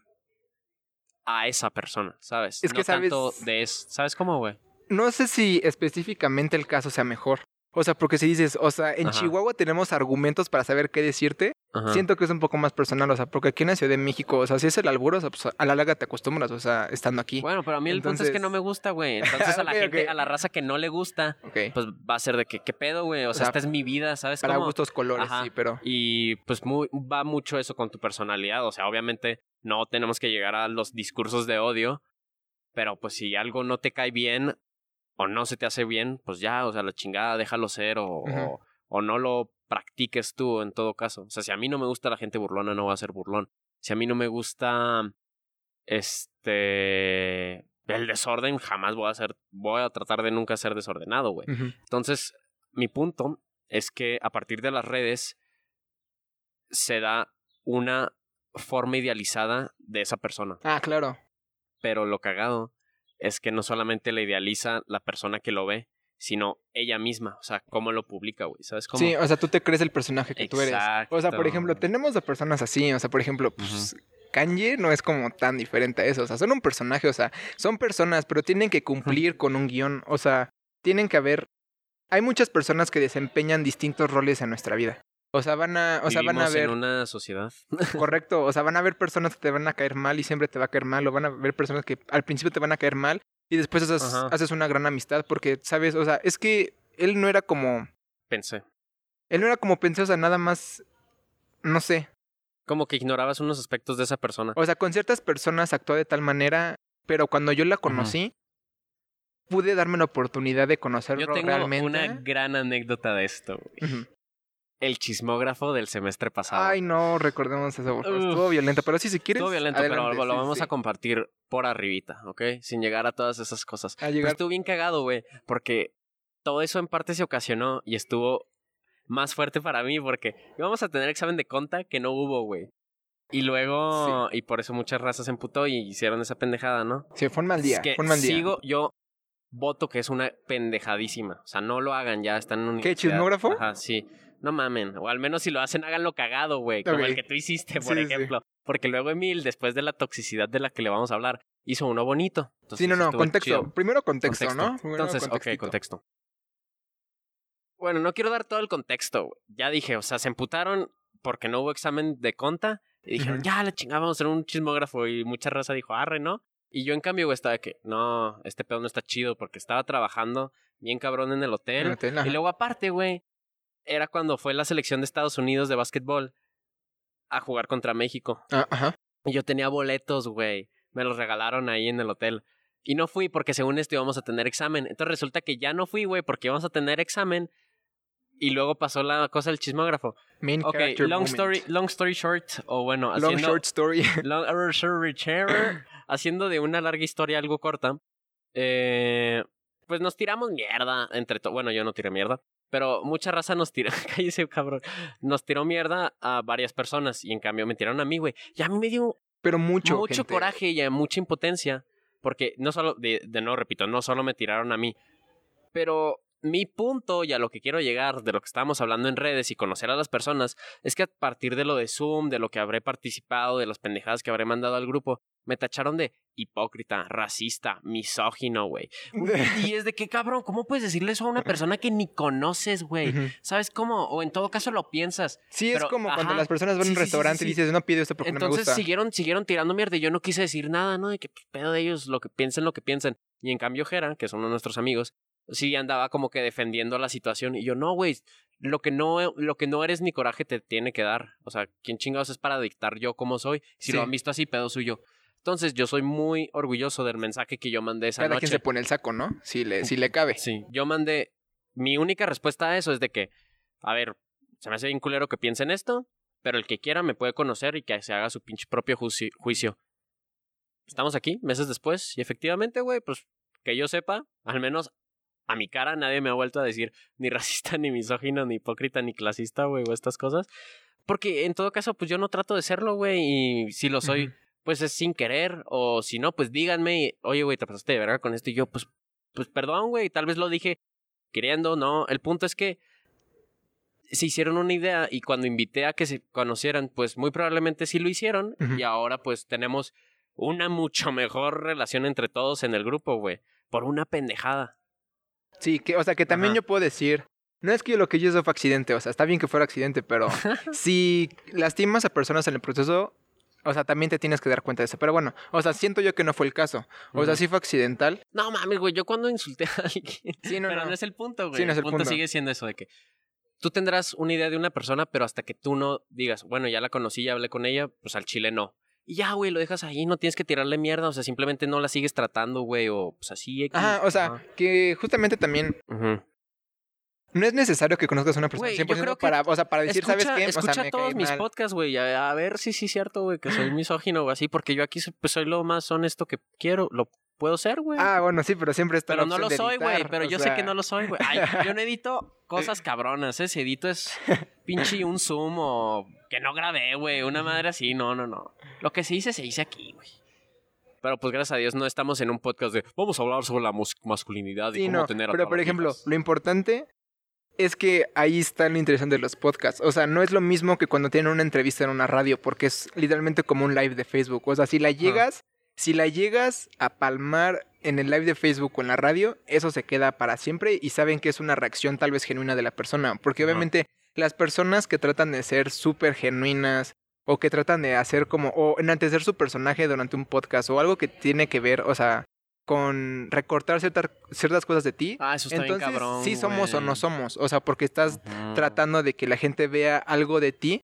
a esa persona, ¿sabes? Es que no sabes- tanto de eso. ¿Sabes cómo, güey? No sé si específicamente el caso sea mejor. O sea, porque si dices, o sea, en Ajá. Chihuahua tenemos argumentos para saber qué decirte, Ajá. siento que es un poco más personal, o sea, porque aquí en la Ciudad de México, o sea, si es el albur, o sea, pues a la larga te acostumbras, o sea, estando aquí. Bueno, pero a mí el punto es que no Entonces- me gusta, güey. Entonces a la gente, a la raza que no le gusta, pues va a ser de que, ¿qué pedo, güey? O sea, sea, esta es mi vida, ¿sabes? Para cómo? gustos colores, Ajá. sí, pero... Y pues muy, va mucho eso con tu personalidad. O sea, obviamente no tenemos que llegar a los discursos de odio, pero pues si algo no te cae bien o no se te hace bien, pues ya, o sea, la chingada, déjalo ser o, o, o no lo practiques tú en todo caso. O sea, si a mí no me gusta la gente burlona, no voy a ser burlón. Si a mí no me gusta este el desorden, jamás voy a ser, voy a tratar de nunca ser desordenado, güey. Entonces, mi punto es que a partir de las redes se da una forma idealizada de esa persona. Ah, claro. Pero lo cagado es que no solamente le idealiza la persona que lo ve, sino ella misma. O sea, cómo lo publica, güey. ¿Sabes cómo? Sí, o sea, tú te crees el personaje que tú eres. O sea, por ejemplo, tenemos a personas así, o sea, por ejemplo, pues Kanye no es como tan diferente a eso, o sea, son un personaje, o sea, son personas, pero tienen que cumplir con un guion, o sea, tienen que haber hay muchas personas que desempeñan distintos roles en nuestra vida. O sea, van a, o sea, van a ver, en una sociedad. correcto, o sea, van a ver personas que te van a caer mal y siempre te va a caer mal, o van a ver personas que al principio te van a caer mal y después haces, una gran amistad porque, ¿sabes? O sea, es que él no era como, Pensé. él no era como pensé, o sea, nada más, no sé, Como que ignorabas unos aspectos de esa persona. O sea, con ciertas personas actuó de tal manera, pero cuando yo la conocí, pude darme la oportunidad de conocerlo Yo tengo realmente. una gran anécdota de esto, güey. El chismógrafo del semestre pasado. Ay, no, recordemos eso, por favor. Estuvo violento, pero sí, si quieres. Estuvo violento, adelante, pero lo sí, vamos sí. a compartir por arribita, ¿ok? Sin llegar a todas esas cosas. A Pero estuvo bien cagado, güey, porque todo eso en parte se ocasionó y estuvo más fuerte para mí porque íbamos a tener examen de conta que no hubo, güey. Y luego, y por eso muchas razas se emputó y hicieron esa pendejada, ¿no? Sí, fue un mal día. Es que fue un mal día. sigo, yo voto que es una pendejadísima. O sea, no lo hagan ya, están en una ¿Qué, chismógrafo? Ajá, sí. No mamen. O al menos si lo hacen, háganlo cagado, güey. Como el que tú hiciste, por Sí, sí, sí. ejemplo. Porque luego Emil, después de la toxicidad de la que le vamos a hablar, hizo uno bonito. Entonces, Sí, no, no, contexto. chido. Primero contexto, ¿no? Primero Entonces, ok, contexto. Bueno, no quiero dar todo el contexto. güey. Ya dije, o sea, se emputaron porque no hubo examen de conta. Y dijeron, ya, la chingada, vamos a hacer un chismógrafo. Y mucha raza dijo, arre, ¿no? Y yo, en cambio, güey, estaba de que, no, este pedo no está chido porque estaba trabajando bien cabrón en el hotel. En el hotel, y luego, aparte, güey, era cuando fue la selección de Estados Unidos de básquetbol a jugar contra México. Ah, ajá. Y yo tenía boletos, güey. Me los regalaron ahí en el hotel. Y no fui porque según esto íbamos a tener examen. Entonces resulta que ya no fui, güey, porque íbamos a tener examen. Y luego pasó la cosa del chismógrafo. Main Ok, character long moment. story, long story short, o bueno, Long haciendo, short story. long story short, haciendo de una larga historia algo corta, eh, pues nos tiramos mierda entre todos. Bueno, yo no tiré mierda, pero mucha raza nos tiró, cállese cabrón, nos tiró mierda a varias personas y en cambio me tiraron a mí, güey. Y a mí me dio Pero mucho. mucho gente. coraje y mucha impotencia. Porque no solo, de, de nuevo repito, no solo me tiraron a mí. Pero mi punto y a lo que quiero llegar de lo que estábamos hablando en redes y conocer a las personas es que a partir de lo de Zoom, de lo que habré participado, de las pendejadas que habré mandado al grupo, me tacharon de hipócrita, racista, misógino, güey. Y es de que, cabrón, ¿cómo puedes decirle eso a una persona que ni conoces, güey? ¿Sabes cómo? O en todo caso lo piensas. Sí, es como cuando las personas van a Sí, un sí, sí, restaurante sí, y dices, no pido esto porque no me Entonces gusta. siguieron, siguieron tirando mierda y yo no quise decir nada, ¿no? De que pues, pedo de ellos, lo que piensen, lo que piensen. Y en cambio Jera, que son uno de nuestros amigos, sí andaba como que defendiendo la situación. Y yo, no, güey, lo que no, lo que no eres ni coraje te tiene que dar. O sea, ¿quién chingados es para dictar yo cómo soy? Si lo han visto así, pedo suyo. Entonces yo soy muy orgulloso del mensaje que yo mandé esa Cada noche. quien se pone el saco, ¿no? Si le, si le cabe. Sí, yo mandé. Mi única respuesta a eso es de que, a ver, se me hace bien culero que piensen esto, pero el que quiera me puede conocer y que se haga su pinche propio juici- juicio. Estamos aquí, meses después, y efectivamente, güey, pues que yo sepa, al menos a mi cara nadie me ha vuelto a decir ni racista, ni misógino, ni hipócrita, ni clasista, güey, o estas cosas. Porque en todo caso, pues yo no trato de serlo, güey, y si lo soy. Pues es sin querer, o si no, pues díganme, oye, güey, te pasaste de verga con esto, y yo, pues, pues perdón, güey, tal vez lo dije queriendo, no, el punto es que se hicieron una idea y cuando invité a que se conocieran, pues muy probablemente sí lo hicieron, y ahora pues tenemos una mucho mejor relación entre todos en el grupo, güey, por una pendejada. Sí, que, o sea, que también Ajá. yo puedo decir, No es que lo que yo hice fue accidente, o sea, está bien que fuera accidente, pero si lastimas a personas en el proceso, o sea, también te tienes que dar cuenta de eso. Pero bueno, o sea, siento yo que no fue el caso. O sea, sí fue accidental. No mames, güey, yo cuando insulté a alguien. Sí, no, pero no. no. es el punto, güey. Sí, no es el punto, punto. sigue siendo eso de que tú tendrás una idea de una persona, pero hasta que tú no digas, bueno, ya la conocí, ya hablé con ella, pues al chile no. Y ya, güey, lo dejas ahí, no tienes que tirarle mierda, o sea, simplemente no la sigues tratando, güey, o pues así. X. Ajá, o sea, que justamente también Ujú. No es necesario que conozcas a una persona yo 100% creo que para, o sea, para decir, escucha, ¿sabes qué? O sea, escucha me todos mis mal. podcasts, güey, a, a ver si sí es cierto, güey, que soy misógino o así, porque yo aquí pues, soy lo más honesto que quiero, lo puedo ser, güey. Ah, bueno, sí, pero siempre está Pero la no lo soy, güey. Pero yo sé que no lo soy, güey. Ay, yo no edito cosas cabronas, ¿eh? Si edito es pinche un zoom o que no grabé, güey. Una madre así. No, no, no. Lo que se dice, se dice aquí, güey. Pero pues gracias a Dios no estamos en un podcast de vamos a hablar sobre la masculinidad y Sí, cómo no, tener a pero por ejemplo, lo importante es que ahí está lo interesante de los podcasts. O sea, no es lo mismo que cuando tienen una entrevista en una radio, porque es literalmente como un live de Facebook. O sea, si la llegas, si la llegas a palmar en el live de Facebook o en la radio, eso se queda para siempre y saben que es una reacción tal vez genuina de la persona. Porque obviamente las personas que tratan de ser súper genuinas o que tratan de hacer como, o enaltecer su personaje durante un podcast o algo que tiene que ver, o sea, con recortar ciertas ciertas cosas de ti, Ah, eso está entonces, bien cabrón. sí somos o no somos. O sea, porque estás tratando de que la gente vea algo de ti,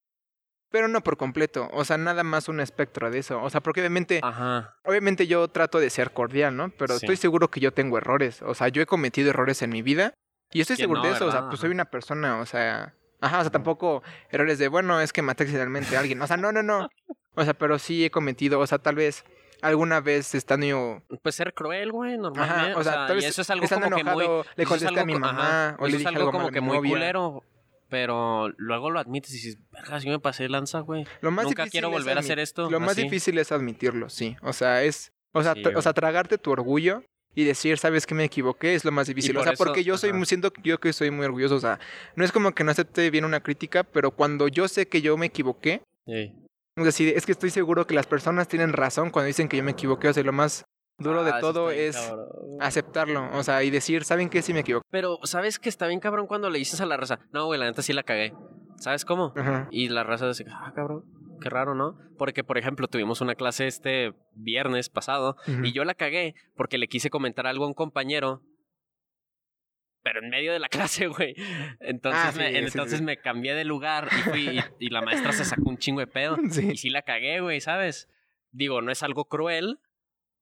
pero no por completo. O sea, nada más un espectro de eso. O sea, porque obviamente, Ajá. obviamente yo trato de ser cordial, ¿no? Pero Sí. estoy seguro que yo tengo errores. O sea, yo he cometido errores en mi vida y estoy Que seguro no, de eso. O sea, pues soy una persona, o sea, ajá, o sea, tampoco errores de, bueno, es que maté accidentalmente a alguien. O sea, no, no, no. O sea, pero sí he cometido, o sea, tal vez alguna vez estando Pues ser cruel, güey, normalmente. Ajá, o sea, tal y eso es algo como que muy... le contesté a mi mamá ajá, o le dije algo algo como que muy culero. Pero luego lo admites y dices, verga, si me pasé lanza, güey. Lo más Nunca difícil quiero volver a hacer esto. Lo más así. difícil es admitirlo, sí. O sea, es. O sea, Sí, o sea tragarte tu orgullo y decir, sabes que me equivoqué, es lo más difícil. O sea, eso- porque yo soy ajá. siento yo que soy muy orgulloso. O sea, no es como que no acepte bien una crítica, pero cuando yo sé que yo me equivoqué, Sí. Es decir, es que estoy seguro que las personas tienen razón cuando dicen que yo me equivoqué. O sea, lo más duro de Ah, todo es cabrón, aceptarlo. O sea, y decir, ¿saben qué? Sí me equivoqué. Pero, ¿sabes que está bien cabrón cuando le dices a la raza? No, güey, la neta sí la cagué. ¿Sabes cómo? Ajá. Y la raza dice, ah, cabrón, qué raro, ¿no? Porque, por ejemplo, tuvimos una clase este viernes pasado y yo la cagué porque le quise comentar algo a un compañero. Pero en medio de la clase, güey. Entonces, Ah, sí, me, sí, entonces sí. me cambié de lugar y fui y, y la maestra se sacó un chingo de pedo. Y sí la cagué, güey, ¿sabes? Digo, no es algo cruel,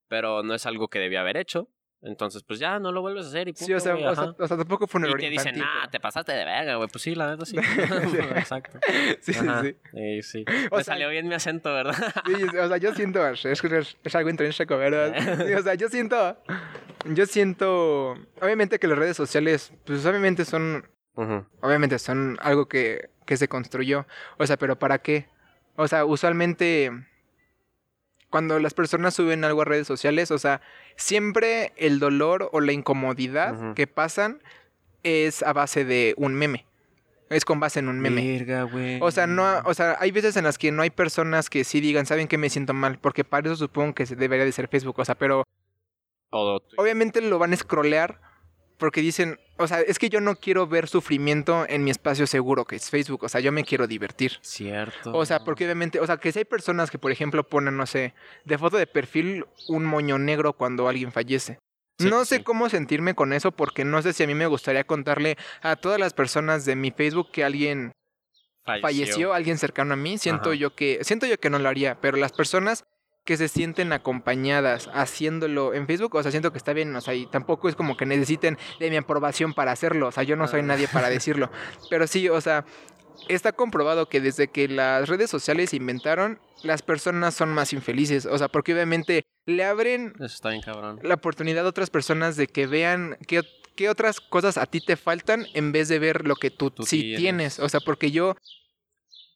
pero no es algo que debía haber hecho. Entonces, pues ya, no lo vuelves a hacer y punto, Sí, o sea, o sea, ajá. o sea, tampoco fue un Y te dicen, ah, te pasaste de verga, güey. Pues sí, la neta sí. Exacto. Sí, sí, Ajá. sí. Sí, sí. O Me sea- salió bien mi acento, ¿verdad? Sí, o sea, yo siento, es, es, es algo intrínseco, ¿verdad? Sí, o sea, yo siento, yo siento, obviamente que las redes sociales, pues obviamente son, obviamente son algo que, que se construyó, o sea, pero ¿para qué? O sea, usualmente cuando las personas suben algo a redes sociales, o sea, siempre el dolor o la incomodidad que pasan es a base de un meme. Es con base en un meme. Verga, güey. O sea, no, o sea, hay veces en las que no hay personas que sí digan, saben que me siento mal, porque para eso supongo que se debería de ser Facebook, o sea, pero obviamente lo van a scrollear porque dicen, o sea, es que yo no quiero ver sufrimiento en mi espacio seguro, que es Facebook, o sea, yo me quiero divertir. Cierto. O sea, porque obviamente, o sea, que si hay personas que, por ejemplo, ponen, no sé, de foto de perfil un moño negro cuando alguien fallece. Sí, no sé sí. cómo sentirme con eso porque no sé si a mí me gustaría contarle a todas las personas de mi Facebook que alguien falleció alguien cercano a mí, siento Ajá. yo que siento yo que no lo haría, pero las personas que se sienten acompañadas haciéndolo en Facebook, o sea, siento que está bien, o sea, y tampoco es como que necesiten de mi aprobación para hacerlo, o sea, yo no soy Ah. nadie para decirlo, pero sí, o sea, está comprobado que desde que las redes sociales se inventaron, las personas son más infelices, o sea, porque obviamente le abren Eso está bien cabrón. la oportunidad a otras personas de que vean qué, qué otras cosas a ti te faltan en vez de ver lo que tú, Tú sí tienes. tienes. O sea, porque yo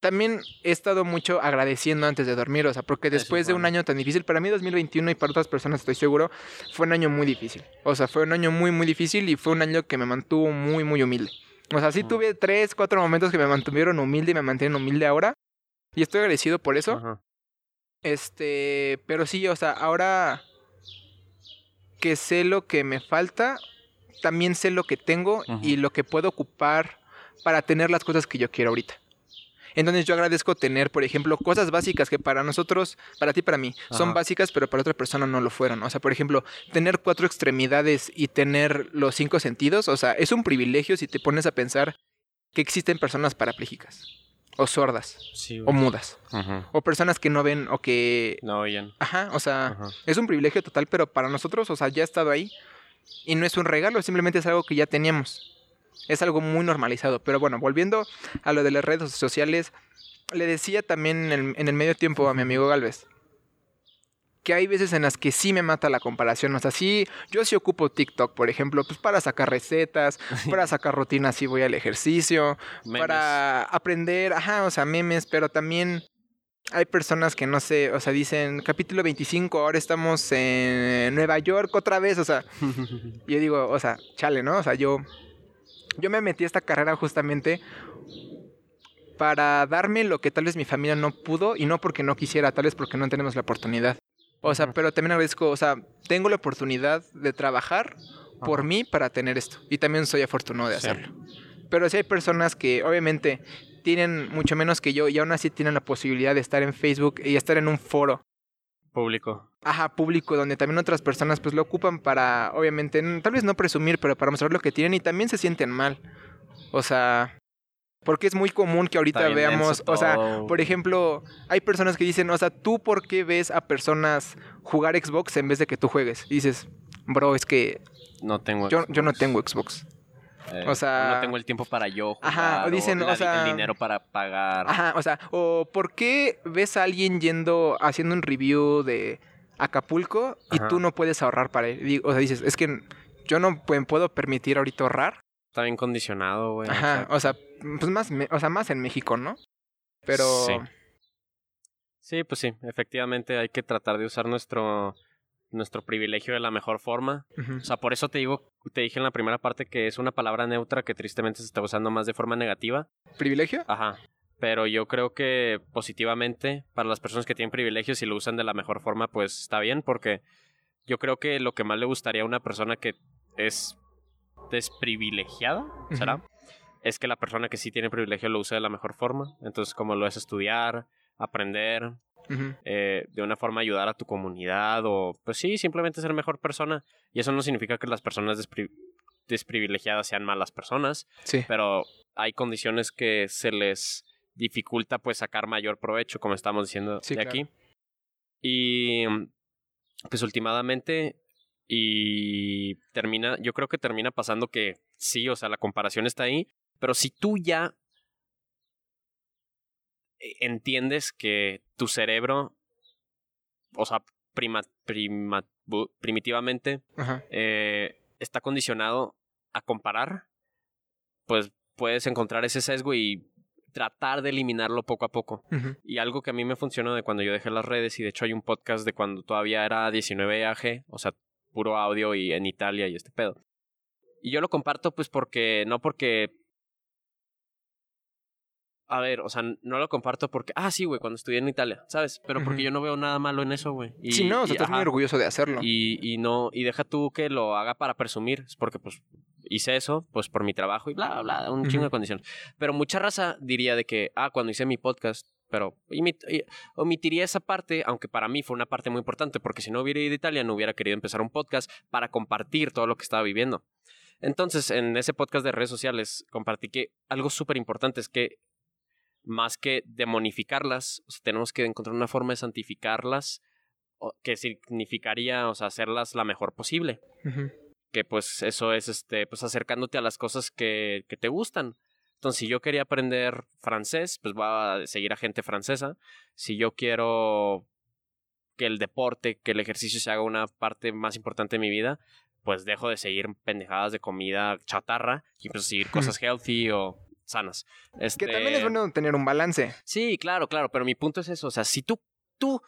también he estado mucho agradeciendo antes de dormir, o sea, porque después de un año tan difícil, para mí 2021 y para otras personas estoy seguro, fue un año muy difícil. O sea, fue un año muy, muy difícil y fue un año que me mantuvo muy, muy humilde. O sea, sí tuve tres, cuatro momentos que me mantuvieron humilde y me mantienen humilde ahora. Y estoy agradecido por eso. Este, pero sí, o sea, ahora que sé lo que me falta, también sé lo que tengo y lo que puedo ocupar para tener las cosas que yo quiero ahorita. Entonces yo agradezco tener, por ejemplo, cosas básicas que para nosotros, para ti, para mí, son básicas, pero para otra persona no lo fueron. O sea, por ejemplo, tener cuatro extremidades y tener los cinco sentidos, o sea, es un privilegio si te pones a pensar que existen personas parapléjicas o sordas o mudas o personas que no ven o que no oyen. Ajá, o sea, es un privilegio total, pero para nosotros, o sea, ya ha estado ahí y no es un regalo, simplemente es algo que ya teníamos. Es algo muy normalizado. Pero bueno, volviendo a lo de las redes sociales, le decía también en el, medio tiempo a mi amigo Galvez que hay veces en las que sí me mata la comparación. O sea, sí, yo sí ocupo TikTok, por ejemplo, pues para sacar recetas, para sacar rutinas si voy al ejercicio, para aprender, ajá, o sea, memes, pero también hay personas que no sé, o sea, dicen capítulo 25, ahora estamos en Nueva York otra vez, o sea, yo digo, o sea, chale, ¿no? O sea, yo yo me metí a esta carrera justamente para darme lo que tal vez mi familia no pudo y no porque no quisiera, tal vez porque no tenemos la oportunidad. O sea, pero también agradezco, o sea, tengo la oportunidad de trabajar por mí para tener esto y también soy afortunado de hacerlo. Pero sí hay personas que obviamente tienen mucho menos que yo y aún así tienen la posibilidad de estar en Facebook y estar en un foro Público. Ajá, público, donde también otras personas pues lo ocupan para, obviamente, tal vez no presumir, pero para mostrar lo que tienen y también se sienten mal. O sea, porque es muy común que ahorita veamos, o sea, por ejemplo, hay personas que dicen, o sea, ¿tú por qué ves a personas jugar Xbox en vez de que tú juegues? Y dices, bro, es que... No tengo yo, yo no tengo Xbox. Eh, o sea, no tengo el tiempo para yo jugar, ajá, o dicen, o, sea, el dinero para pagar. Ajá, o sea, o ¿por qué ves a alguien yendo haciendo un review de Acapulco y tú no puedes ahorrar para él? O sea, dices, es que yo no puedo permitir ahorita ahorrar. Está bien condicionado, güey. Ajá, o sea, pues más, o sea, más en México, ¿no? Pero sí. Sí, pues sí, efectivamente hay que tratar de usar nuestro nuestro privilegio de la mejor forma. O sea, por eso te digo, te dije en la primera parte que es una palabra neutra que tristemente se está usando más de forma negativa. ¿Privilegio? Ajá. Pero yo creo que positivamente, para las personas que tienen privilegios y lo usan de la mejor forma, pues está bien, porque yo creo que lo que más le gustaría a una persona que es desprivilegiada, ¿será? Es que la persona que sí tiene privilegio lo use de la mejor forma. Entonces, como lo es estudiar, aprender, eh, de una forma ayudar a tu comunidad o, pues sí, simplemente ser mejor persona. Y eso no significa que las personas desprivilegiadas sean malas personas, sí. pero hay condiciones que se les dificulta pues sacar mayor provecho, como estamos diciendo de aquí. Y pues últimamente y termina, yo creo que termina pasando que sí, o sea, la comparación está ahí, pero si tú ya e, entiendes que tu cerebro, o sea, prima, primitivamente, eh, está condicionado a comparar, pues puedes encontrar ese sesgo y tratar de eliminarlo poco a poco. Y algo que a mí me funcionó de cuando yo dejé las redes, y de hecho hay un podcast de cuando todavía era 19 AG, o sea, puro audio y en Italia y este pedo. Y yo lo comparto pues porque, no porque a ver, o sea, no lo comparto porque, ah, sí, güey, cuando estudié en Italia, ¿sabes? Pero porque yo no veo nada malo en eso, güey. Sí, no, o sea, estás muy orgulloso de hacerlo. Y, y no, y deja tú que lo haga para presumir, es porque, pues, hice eso, pues, por mi trabajo y bla, bla, bla, un chingo de condiciones. Pero mucha raza diría de que, ah, cuando hice mi podcast, pero omitiría esa parte, aunque para mí fue una parte muy importante, porque si no hubiera ido a Italia, no hubiera querido empezar un podcast para compartir todo lo que estaba viviendo. Entonces, en ese podcast de redes sociales, compartí que algo súper importante es que más que demonificarlas, tenemos que encontrar una forma de santificarlas, que significaría, o sea, hacerlas la mejor posible. Que pues eso es, este, pues acercándote a las cosas que, que te gustan. Entonces, si yo quería aprender francés, pues voy a seguir a gente francesa. Si yo quiero que el deporte, que el ejercicio se haga una parte más importante de mi vida, pues dejo de seguir pendejadas de comida chatarra y empiezo a seguir cosas healthy o sanas. Que también es este bueno tener un balance. Sí, claro, claro, pero mi punto es eso, o sea, si tú, tú,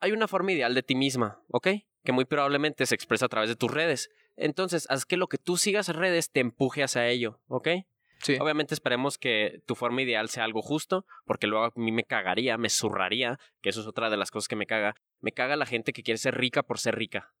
hay una forma ideal de ti misma, ¿ok? Que muy probablemente se expresa a través de tus redes. Entonces, haz que lo que tú sigas en redes te empuje hacia ello, ¿ok? Sí. Obviamente esperemos que tu forma ideal sea algo justo, porque luego a mí me cagaría, me zurraría, que eso es otra de las cosas que me caga. Me caga la gente que quiere ser rica por ser rica.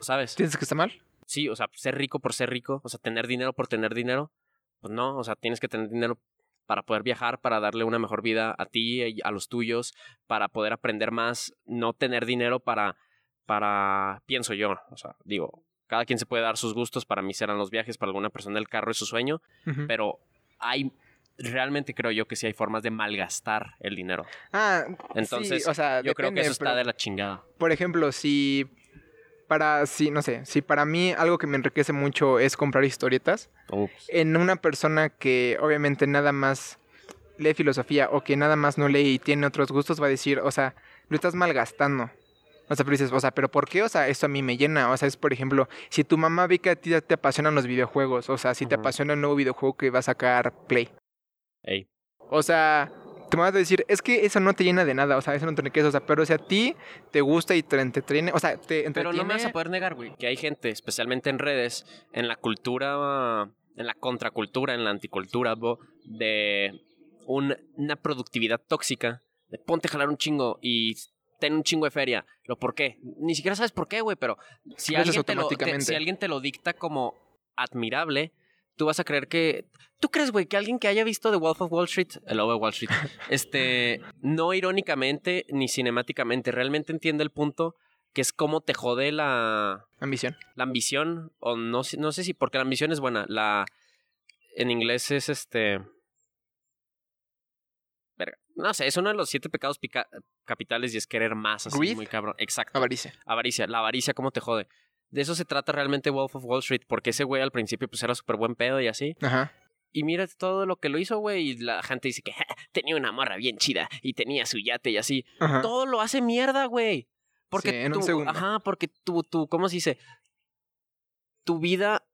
¿sabes? ¿Piensas que está mal? Sí, o sea, ser rico por ser rico, o sea, tener dinero por tener dinero, pues no, o sea, tienes que tener dinero para poder viajar, para darle una mejor vida a ti y a los tuyos, para poder aprender más, no tener dinero para, para, pienso yo, o sea, digo, cada quien se puede dar sus gustos, para mí serán los viajes, para alguna persona el carro es su sueño, pero hay, realmente creo yo que sí hay formas de malgastar el dinero. Ah, Entonces, sí, o sea, yo creo que eso está de la chingada. Por ejemplo, si para, si, no sé, si para mí algo que me enriquece mucho es comprar historietas, en una persona que obviamente nada más lee filosofía o que nada más no lee y tiene otros gustos, va a decir, o sea, lo estás malgastando. O sea, pero dices, o sea, ¿pero por qué? O sea, esto a mí me llena. O sea, es por ejemplo, si tu mamá ve que a ti te apasionan los videojuegos, o sea, si te apasiona un nuevo videojuego que va a sacar Play. Ey. O sea, te vas a decir, es que eso no te llena de nada, o sea, eso no te enriquece, o sea, pero si a ti te gusta y te entretiene, o sea, te entretiene... Pero no me vas a poder negar, güey, que hay gente, especialmente en redes, en la cultura, en la contracultura, en la anticultura, bo, de un- una productividad tóxica, de ponte a jalar un chingo y ten un chingo de feria. ¿Lo por qué? Ni siquiera sabes por qué, güey, pero si alguien, te lo, te- si alguien te lo dicta como admirable, tú vas a creer que... ¿Tú crees, güey, que alguien que haya visto The Wolf of Wall Street, el lobo de Wall Street, este, no irónicamente ni cinemáticamente, realmente entiende el punto que es cómo te jode la, Ambición. la ambición, o no, sé- no sé si, porque la ambición es buena, la, en inglés es este, verga, no sé, es uno de los siete pecados pica- capitales y es querer más, así, Greed. muy cabrón, exacto, Avaricia. avaricia, la avaricia, cómo te jode. De eso se trata realmente Wolf of Wall Street, porque ese güey al principio pues era súper buen pedo y así. Ajá. Y mira todo lo que lo hizo, güey, y la gente dice que "Ja, tenía una morra bien chida y tenía su yate y así. Ajá. Todo lo hace mierda, güey. Porque Sí, en un tú, segundo. ajá, porque tú, tú, ¿cómo se dice? Tu vida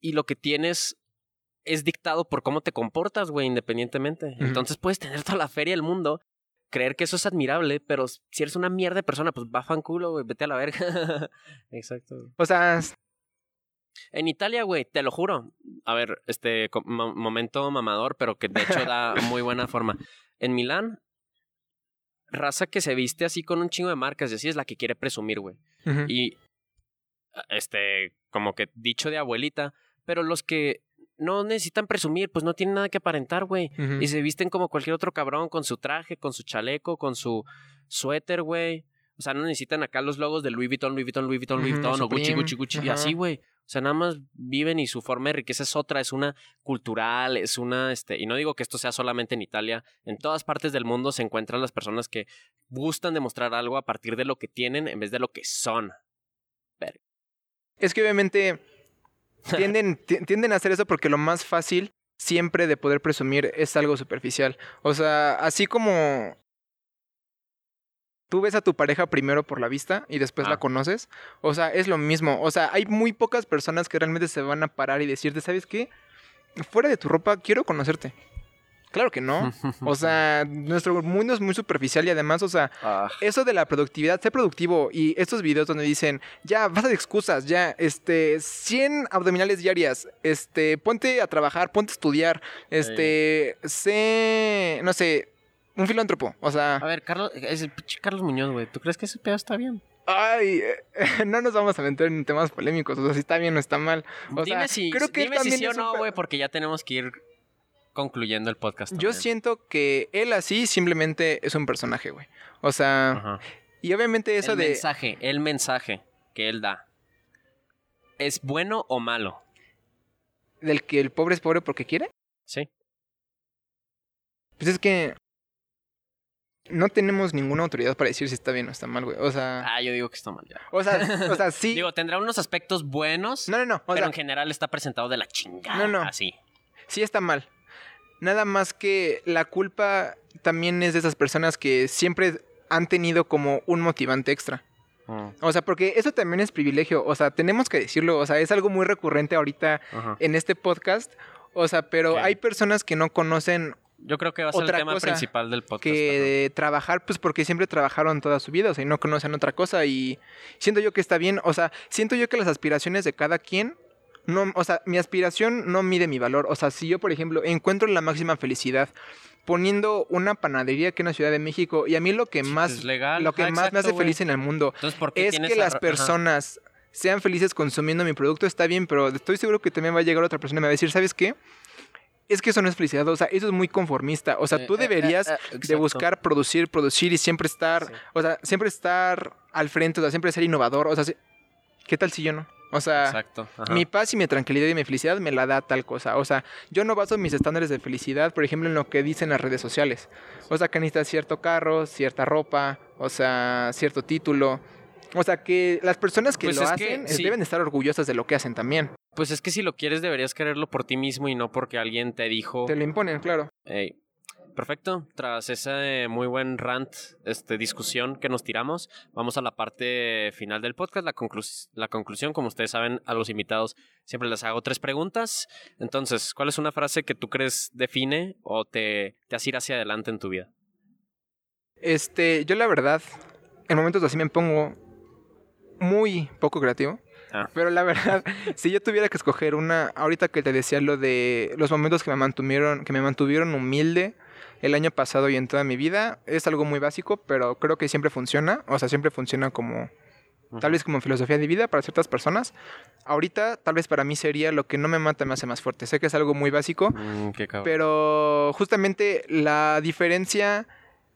y lo que tienes es dictado por cómo te comportas, güey, independientemente. Entonces puedes tener toda la feria del mundo, creer que eso es admirable, pero si eres una mierda de persona, pues va fan culo, güey, vete a la verga. Exacto. O sea, En Italia, güey, te lo juro. A ver, este momento mamador, pero que de hecho da muy buena forma. En Milán, raza que se viste así con un chingo de marcas y así es la que quiere presumir, güey. Y este, como que dicho de abuelita, pero los que no necesitan presumir, pues no tienen nada que aparentar, güey. Y se visten como cualquier otro cabrón, con su traje, con su chaleco, con su suéter, güey. O sea, no necesitan acá los logos de Louis Vuitton, Louis Vuitton, Louis Vuitton, Louis Vuitton, o Gucci, Gucci, Gucci, y así, güey. O sea, nada más viven y su forma de riqueza es otra, es una cultural, es una, este, y no digo que esto sea solamente en Italia, en todas partes del mundo se encuentran las personas que gustan demostrar algo a partir de lo que tienen en vez de lo que son. Es que obviamente tienden, ti- tienden a hacer eso porque lo más fácil siempre de poder presumir es algo superficial. O sea, así como tú ves a tu pareja primero por la vista y después Ah. la conoces, o sea, es lo mismo. O sea, hay muy pocas personas que realmente se van a parar y decirte, ¿sabes qué? Fuera de tu ropa, quiero conocerte. Claro que no. O sea, nuestro mundo es muy superficial y además, o sea, Ah, eso de la productividad, ser productivo y estos videos donde dicen, ya, basta de excusas, ya, este, 100 abdominales diarias, este, ponte a trabajar, ponte a estudiar, este, sé, no sé, un filántropo, o a sea, ver, Carlos, es el pinche Carlos Muñoz, güey. ¿Tú crees que ese pedo está bien? ay, no nos vamos a meter en temas polémicos, o sea, si está bien o está mal. O dime sea, si, creo que dime si sí o no, güey, porque ya tenemos que ir concluyendo el podcast. Yo siento que él así simplemente es un personaje, güey. O sea, Ajá. y obviamente eso el de... mensaje, el mensaje que él da. ¿Es bueno o malo? del que el pobre es pobre porque quiere. Sí. Pues es que no tenemos ninguna autoridad para decir si está bien o está mal, güey. O sea, Ah, yo digo que está mal ya. o sea, o sea, sí. Digo, tendrá unos aspectos buenos, no, no, no. O pero sea, en general está presentado de la chingada. No, no. Así. sí está mal. Nada más que la culpa también es de esas personas que siempre han tenido como un motivante extra. Mm, O sea, porque eso también es privilegio. O sea, tenemos que decirlo. O sea, es algo muy recurrente ahorita en este podcast. O sea, pero hay personas que no conocen Yo creo que va a ser Otra el tema cosa principal del podcast. que trabajar, pues porque siempre trabajaron toda su vida, o sea, y no conocen otra cosa y siento yo que está bien, o sea, siento yo que las aspiraciones de cada quien, no, o sea, mi aspiración no mide mi valor, o sea, si yo, por ejemplo, encuentro la máxima felicidad poniendo una panadería aquí en la Ciudad de México y a mí lo que más, es legal. lo que Ajá, más me hace feliz en el mundo Entonces, ¿por qué es que las ajá. personas sean felices consumiendo mi producto, está bien, pero estoy seguro que también va a llegar otra persona y me va a decir, ¿sabes qué? Es que eso no es felicidad, o sea, eso es muy conformista. O sea, Eh, tú eh, eh, deberías de buscar, producir, producir y siempre estar, Sí. o sea, siempre estar al frente, o sea, siempre ser innovador. O sea, ¿qué tal si yo no? O sea, Exacto. mi paz y mi tranquilidad y mi felicidad me la da tal cosa. O sea, yo no baso mis estándares de felicidad, por ejemplo, en lo que dicen las redes sociales. O sea, que necesitas cierto carro, cierta ropa, o sea, cierto título. O sea, que las personas que Pues lo que, hacen eh, sí. deben estar orgullosas de lo que hacen también. Pues es que si lo quieres deberías quererlo por ti mismo y no porque alguien te dijo... Te lo imponen, claro. Perfecto, tras ese muy buen rant, este, discusión que nos tiramos, vamos a la parte final del podcast, la, conclus- la conclusión. Como ustedes saben, a los invitados siempre les hago tres preguntas. Entonces, ¿cuál es una frase que tú crees define o te, te hace ir hacia adelante en tu vida? Este, yo la verdad, en momentos así me pongo muy poco creativo. Ah. Pero la verdad, si yo tuviera que escoger una, ahorita que te decía lo de los momentos que me mantuvieron, que me mantuvieron humilde el año pasado y en toda mi vida, es algo muy básico, pero creo que siempre funciona. O sea, siempre funciona como, tal vez como filosofía de vida para ciertas personas. Ahorita, tal vez para mí sería lo que no me mata me hace más fuerte. Sé que es algo muy básico, Mm, pero justamente la diferencia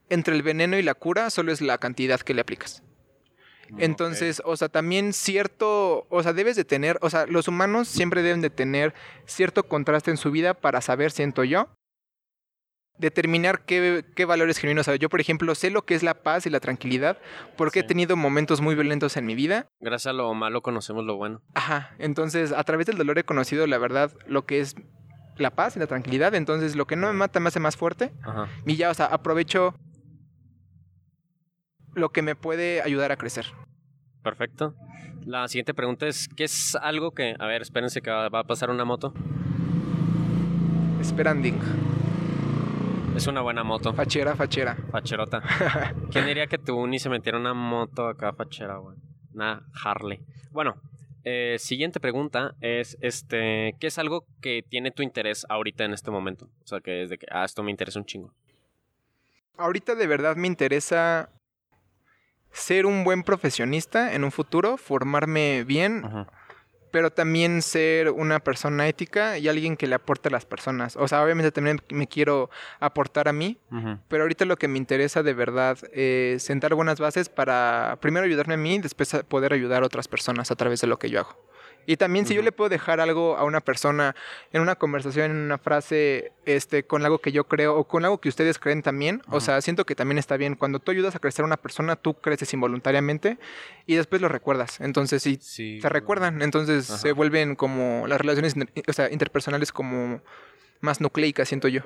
entre el veneno y la cura solo es la cantidad que le aplicas. Entonces, o sea, también cierto, o sea, debes de tener, o sea, los humanos siempre deben de tener cierto contraste en su vida para saber, siento yo, determinar qué, qué valores genuinos. Sea, yo, por ejemplo, sé lo que es la paz y la tranquilidad porque he tenido momentos muy violentos en mi vida. Gracias a lo malo conocemos lo bueno. Ajá, entonces a través del dolor he conocido, la verdad, lo que es la paz y la tranquilidad. Entonces, lo que no me mata me hace más fuerte. Ajá. Y ya, o sea, aprovecho lo que me puede ayudar a crecer. Perfecto. La siguiente pregunta es, ¿qué es algo que... A ver, espérense que va va a pasar una moto. Esperanding. Es una buena moto. Fachera, fachera. Facherota. ¿Quién diría que tu uni se metiera una moto acá fachera, güey? Una Harley. Bueno, eh, siguiente pregunta es, este, ¿qué es algo que tiene tu interés ahorita en este momento? O sea, que es de que, ah, esto me interesa un chingo. Ahorita de verdad me interesa ser un buen profesionista en un futuro, formarme bien, pero también ser una persona ética y alguien que le aporte a las personas. O sea, obviamente también me quiero aportar a mí, pero ahorita lo que me interesa de verdad es sentar buenas bases para primero ayudarme a mí y después poder ayudar a otras personas a través de lo que yo hago. Y también si yo le puedo dejar algo a una persona en una conversación, en una frase, este, con algo que yo creo o con algo que ustedes creen también, o sea, siento que también está bien. Cuando tú ayudas a crecer a una persona, tú creces involuntariamente y después lo recuerdas. Entonces, sí, Sí. se recuerdan, entonces se vuelven como las relaciones o sea, interpersonales como más nucleicas, siento yo.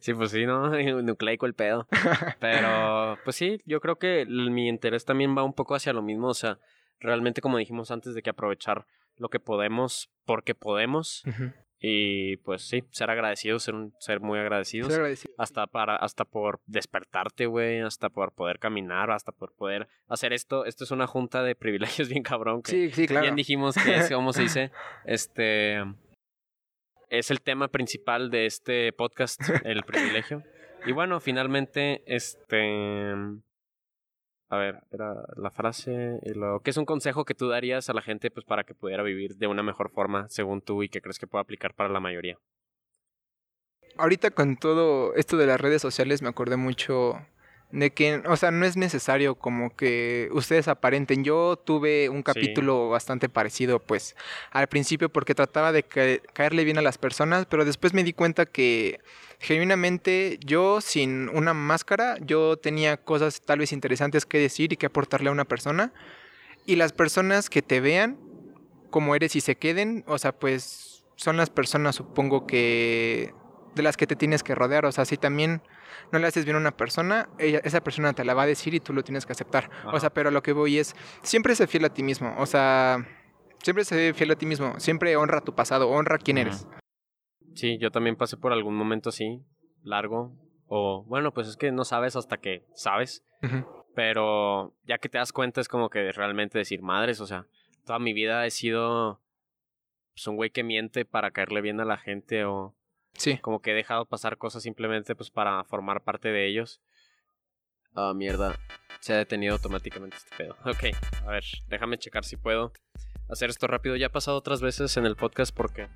Sí, pues sí, ¿no? Nucleico el pedo. Pero, pues sí, yo creo que mi interés también va un poco hacia lo mismo. O sea, realmente, como dijimos antes, de que aprovechar lo que podemos porque podemos. Y pues sí, ser agradecidos, ser, un, ser muy agradecidos. Estoy agradecido. Hasta para, hasta por despertarte, güey, hasta por poder caminar, hasta por poder hacer esto. Esto es una junta de privilegios bien cabrón. Que Sí, sí, claro. Bien dijimos que es, ¿cómo se dice? Este es el tema principal de este podcast, el privilegio. Y bueno, finalmente, este a ver, era la frase y lo ¿qué es un consejo que tú darías a la gente pues para que pudiera vivir de una mejor forma según tú y que crees que pueda aplicar para la mayoría? Ahorita con todo esto de las redes sociales me acordé mucho de que, o sea, no es necesario como que ustedes aparenten. Yo tuve un capítulo bastante parecido, pues, al principio porque trataba de ca- caerle bien a las personas, pero después me di cuenta que genuinamente yo sin una máscara, yo tenía cosas tal vez interesantes que decir y que aportarle a una persona. Y las personas que te vean como eres y se queden, o sea, pues son las personas, supongo que de las que te tienes que rodear. O sea, si también no le haces bien a una persona, ella- esa persona te la va a decir y tú lo tienes que aceptar. O sea, pero lo que voy es, siempre sé fiel a ti mismo. O sea, siempre sé fiel a ti mismo. Siempre honra tu pasado, honra quién eres. Sí, yo también pasé por algún momento así, largo. O bueno, pues es que no sabes hasta que sabes. Pero ya que te das cuenta es como que realmente decir madres, o sea, toda mi vida he sido pues, un güey que miente para caerle bien a la gente o Sí. como que he dejado pasar cosas simplemente pues para formar parte de ellos. Ah, mierda. Se ha detenido automáticamente este pedo. Ok, a ver, déjame checar si puedo hacer esto rápido. Ya ha pasado otras veces en el podcast porque,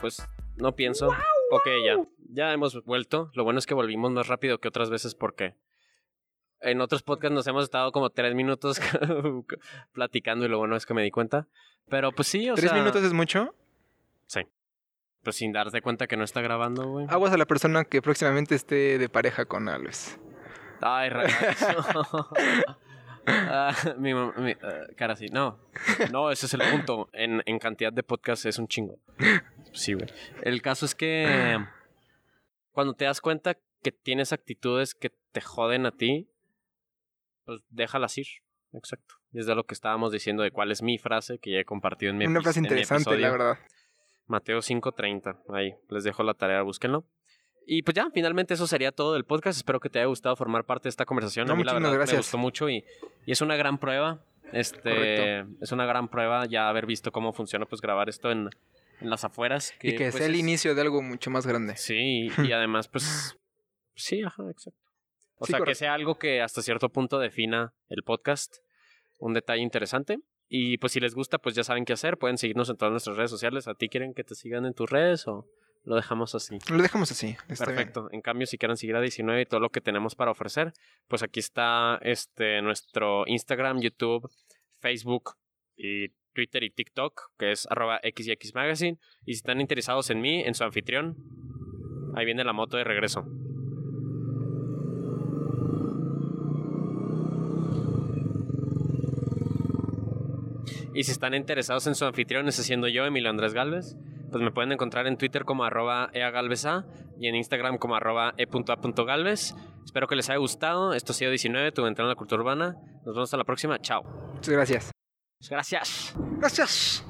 pues, no pienso. Ok, ya. Ya hemos vuelto. Lo bueno es que volvimos más rápido que otras veces porque en otros podcasts nos hemos estado como tres minutos platicando y lo bueno es que me di cuenta. Pero pues sí, o ¿Tres sea... minutos es mucho? Sí. Pues sin darte cuenta que no está grabando, güey. Aguas a la persona que próximamente esté de pareja con Alves. Ay, ragazo. Ah, mi, mi, ah, cara sí. No, no, ese es el punto. En, en cantidad de podcasts es un chingo. Sí, güey. El caso es que cuando te das cuenta que tienes actitudes que te joden a ti, pues déjalas ir. Exacto. Y es de lo que estábamos diciendo de cuál es mi frase que ya he compartido en mi Una frase interesante, la verdad. Mateo 5.30. Ahí, les dejo la tarea, búsquenlo. Y pues ya, finalmente eso sería todo del podcast. Espero que te haya gustado formar parte de esta conversación. No, a mí la verdad me gracias. gustó mucho y, y es una gran prueba. Este, Correcto. es una gran prueba ya haber visto cómo funciona pues grabar esto en, en las afueras. y que pues, sea el es- inicio de algo mucho más grande. Sí, y además pues sí, ajá, exacto. O Sí, sea, que sea algo que hasta cierto punto defina el podcast. Un detalle interesante. Y pues si les gusta, pues ya saben qué hacer. Pueden seguirnos en todas nuestras redes sociales. ¿A ti quieren que te sigan en tus redes o lo dejamos así? Lo dejamos así. bien. Perfecto. En cambio, si quieren seguir a 19 y todo lo que tenemos para ofrecer, pues aquí está este nuestro Instagram, YouTube, Facebook y Twitter y TikTok, que es arroba XYX Magazine. Y si están interesados en mí, en su anfitrión, ahí viene la moto de regreso. Y si están interesados en su anfitrión, ese siendo yo, Emilio Andrés Galvez, pues me pueden encontrar en Twitter como arroba eagalveza y en Instagram como arroba e.a.galvez. Espero que les haya gustado. Esto ha sido 19, tu entrada en la cultura urbana. Nos vemos hasta la próxima. Chao. Muchas gracias. Gracias. Gracias.